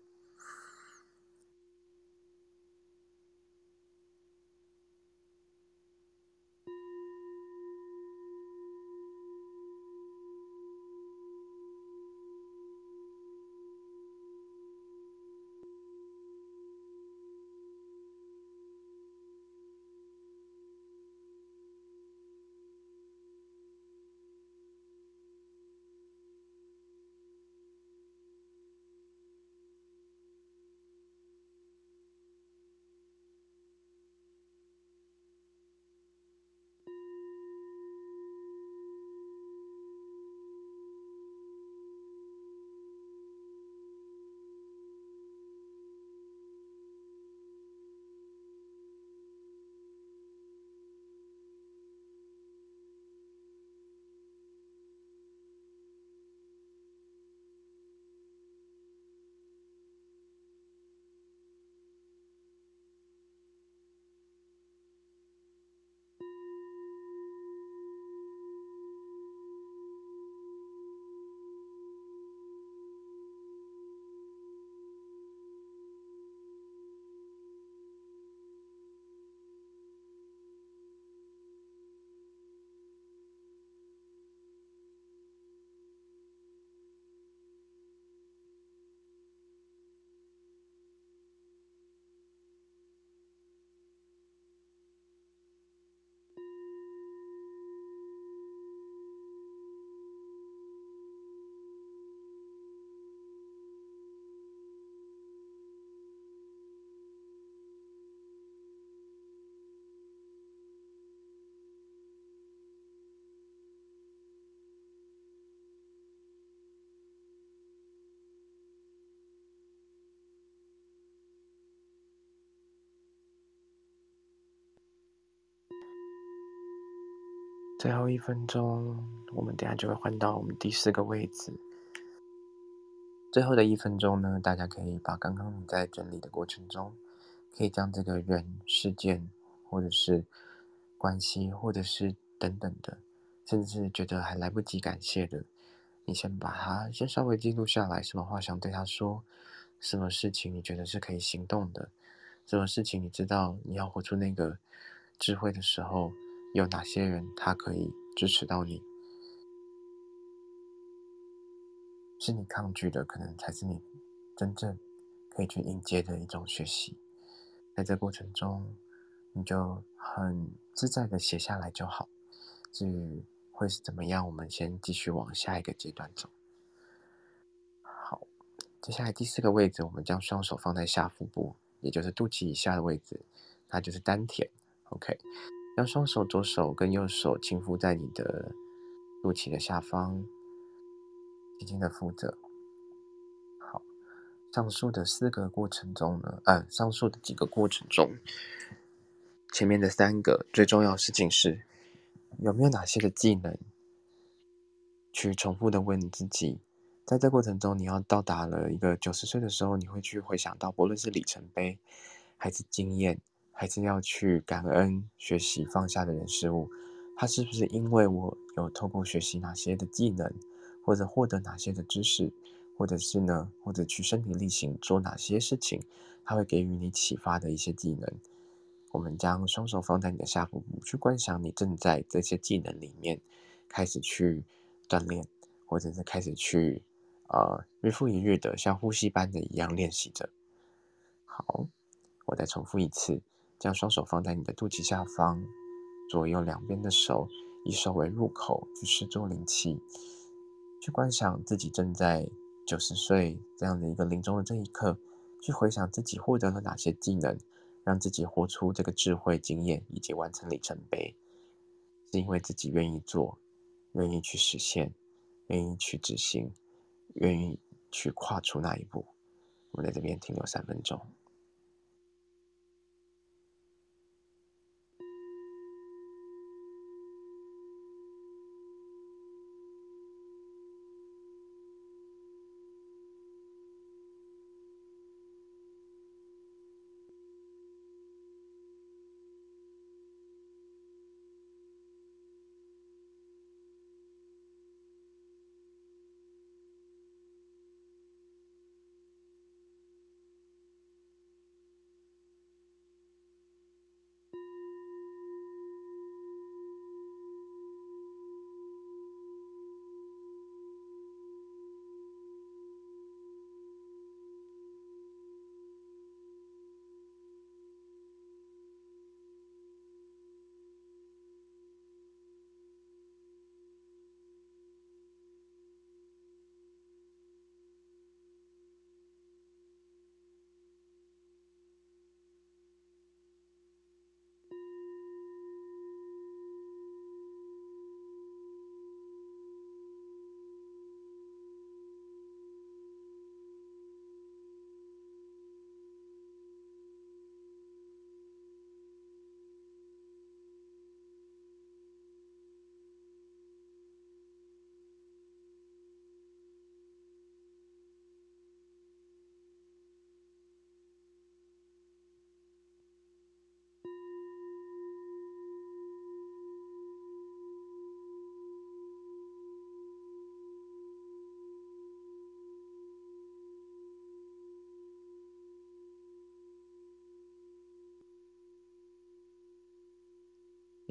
最后一分钟，我们等下就会换到我们第四个位置。最后的一分钟呢，大家可以把刚刚你在整理的过程中，可以将这个人、事件，或者是关系，或者是等等的，甚至觉得还来不及感谢的，你先把它先稍微记录下来。什么话想对他说？什么事情你觉得是可以行动的？什么事情你知道你要活出那个智慧的时候？有哪些人他可以支持到你？是你抗拒的，可能才是你真正可以去迎接的一种学习。在这过程中，你就很自在的写下来就好。至于会是怎么样，我们先继续往下一个阶段走。好，接下来第四个位置，我们将双手放在下腹部，也就是肚脐以下的位置，那就是丹田。OK。将双手，左手跟右手轻抚在你的肚脐的下方，轻轻的抚着。好，上述的四个过程中呢，呃，上述的几个过程中，前面的三个最重要的事情是，有没有哪些的技能，去重复的问你自己，在这过程中，你要到达了一个九十岁的时候，你会去回想到，不论是里程碑还是经验。还是要去感恩、学习、放下的人事物，他是不是因为我有透过学习哪些的技能，或者获得哪些的知识，或者是呢，或者去身体力行做哪些事情，他会给予你启发的一些技能。我们将双手放在你的下腹部，去观想你正在这些技能里面开始去锻炼，或者是开始去呃日复一日的像呼吸般的一样练习着。好，我再重复一次。将双手放在你的肚脐下方，左右两边的手以手为入口，去试作灵气，去观想自己正在九十岁这样的一个临终的这一刻，去回想自己获得了哪些技能，让自己活出这个智慧经验，以及完成里程碑，是因为自己愿意做，愿意去实现，愿意去执行，愿意去跨出那一步。我们在这边停留三分钟。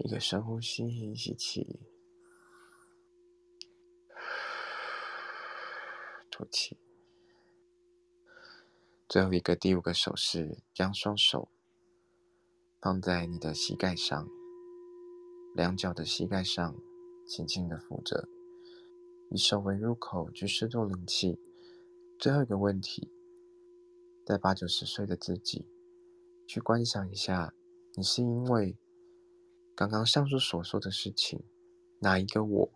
一个深呼吸，吸气，吐气。最后一个第五个手势，将双手放在你的膝盖上，两脚的膝盖上，轻轻的扶着，以手为入口去试作灵气。最后一个问题，在八九十岁的自己，去观想一下，你是因为。刚刚上述所说的事情，哪一个我，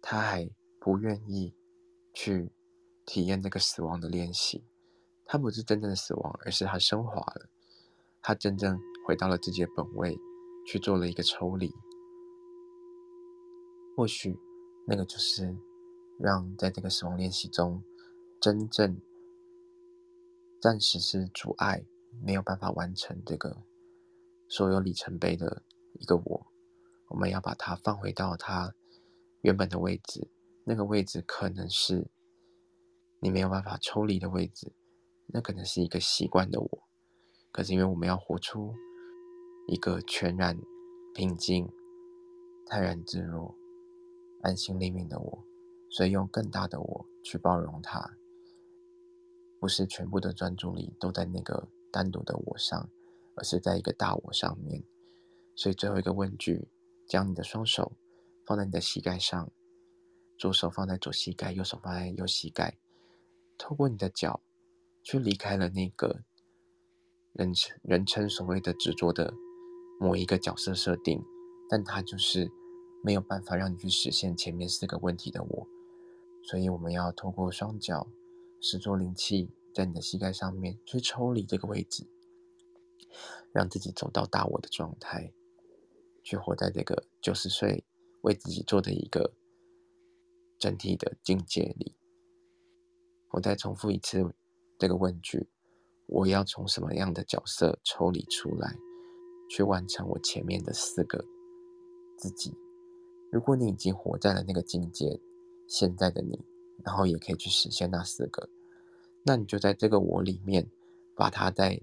他还不愿意去体验那个死亡的练习？他不是真正的死亡，而是他升华了，他真正回到了自己的本位，去做了一个抽离。或许那个就是让在这个死亡练习中，真正暂时是阻碍，没有办法完成这个所有里程碑的。一个我，我们要把它放回到它原本的位置。那个位置可能是你没有办法抽离的位置，那可能是一个习惯的我。可是因为我们要活出一个全然平静、泰然自若、安心立命的我，所以用更大的我去包容它，不是全部的专注力都在那个单独的我上，而是在一个大我上面。所以最后一个问句，将你的双手放在你的膝盖上，左手放在左膝盖，右手放在右膝盖，透过你的脚去离开了那个人称人称所谓的执着的某一个角色设定，但它就是没有办法让你去实现前面四个问题的我。所以我们要透过双脚试作灵气，在你的膝盖上面去抽离这个位置，让自己走到大我的状态。去活在这个九十岁为自己做的一个整体的境界里。我再重复一次这个问句：我要从什么样的角色抽离出来，去完成我前面的四个自己？如果你已经活在了那个境界，现在的你，然后也可以去实现那四个，那你就在这个我里面，把它再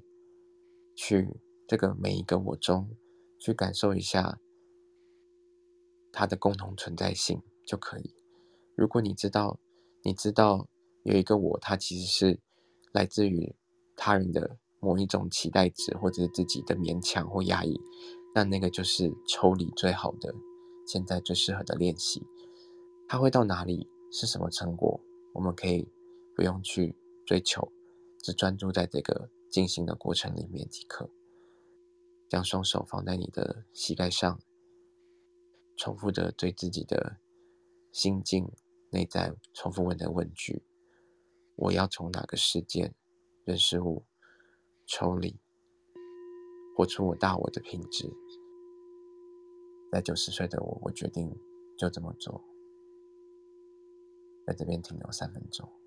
去这个每一个我中。去感受一下它的共同存在性就可以。如果你知道，你知道有一个我，它其实是来自于他人的某一种期待值，或者是自己的勉强或压抑，那那个就是抽离最好的现在最适合的练习。它会到哪里，是什么成果，我们可以不用去追求，只专注在这个进行的过程里面即可。将双手放在你的膝盖上，重复的对自己的心境内在重复问的问句：我要从哪个事件、人事物抽离，活出我大我的品质？在九十岁的我，我决定就这么做。在这边停留三分钟。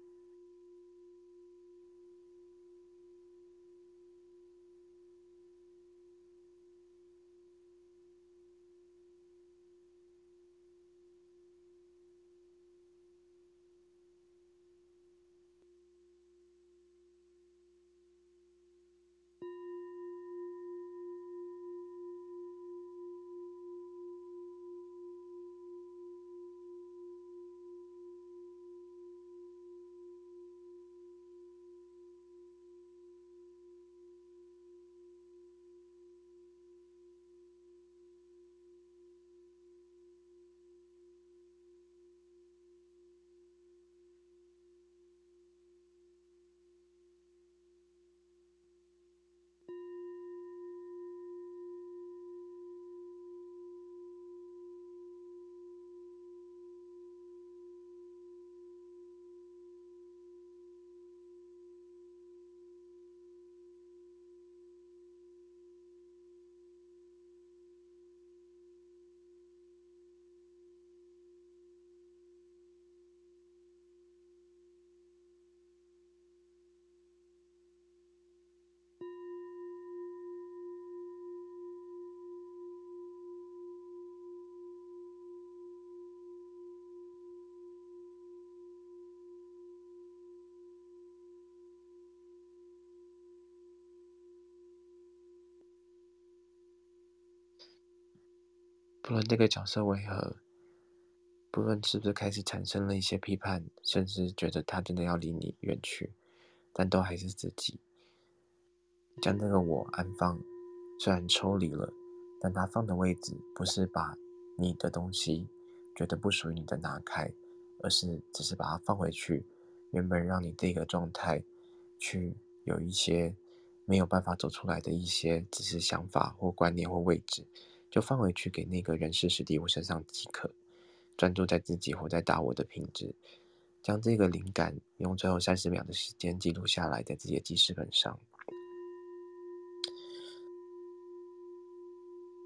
不论这个角色为何，不论是不是开始产生了一些批判，甚至觉得他真的要离你远去，但都还是自己。将这个我安放，虽然抽离了，但他放的位置不是把你的东西觉得不属于你的拿开，而是只是把它放回去，原本让你这个状态去有一些没有办法走出来的一些只是想法或观念或位置。就放回去给那个人事史蒂夫身上即可，专注在自己活在大我的品质，将这个灵感用最后三十秒的时间记录下来，在自己的记事本上。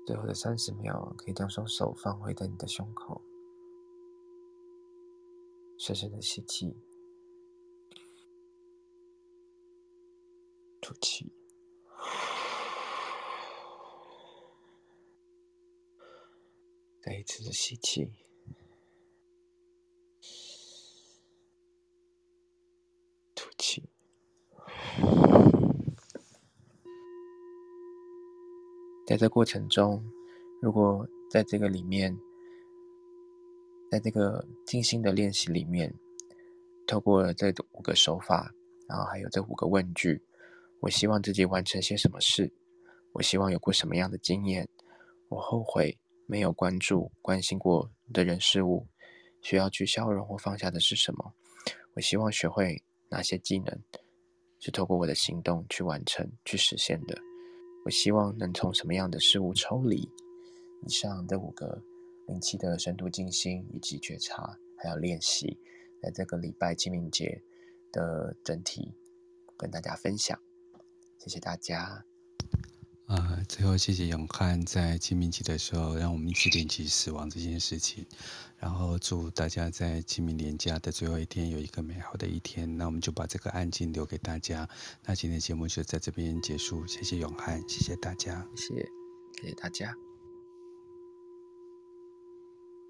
最后的三十秒，可以将双手放回在你的胸口，深深的吸气，吐气。再一次的吸气，吐气。在这过程中，如果在这个里面，在这个静心的练习里面，透过这五个手法，然后还有这五个问句，我希望自己完成些什么事？我希望有过什么样的经验？我后悔。没有关注、关心过的人事物，需要去消融或放下的是什么？我希望学会哪些技能，是透过我的行动去完成、去实现的？我希望能从什么样的事物抽离？以上的五个灵气的深度静心以及觉察，还有练习，在这个礼拜清明节的整体跟大家分享。谢谢大家。啊，最后谢谢永汉在清明节的时候，让我们一起练习死亡这件事情。然后祝大家在清明年假的最后一天有一个美好的一天。那我们就把这个案件留给大家。那今天节目就在这边结束，谢谢永汉，谢谢大家，谢谢，谢谢大家。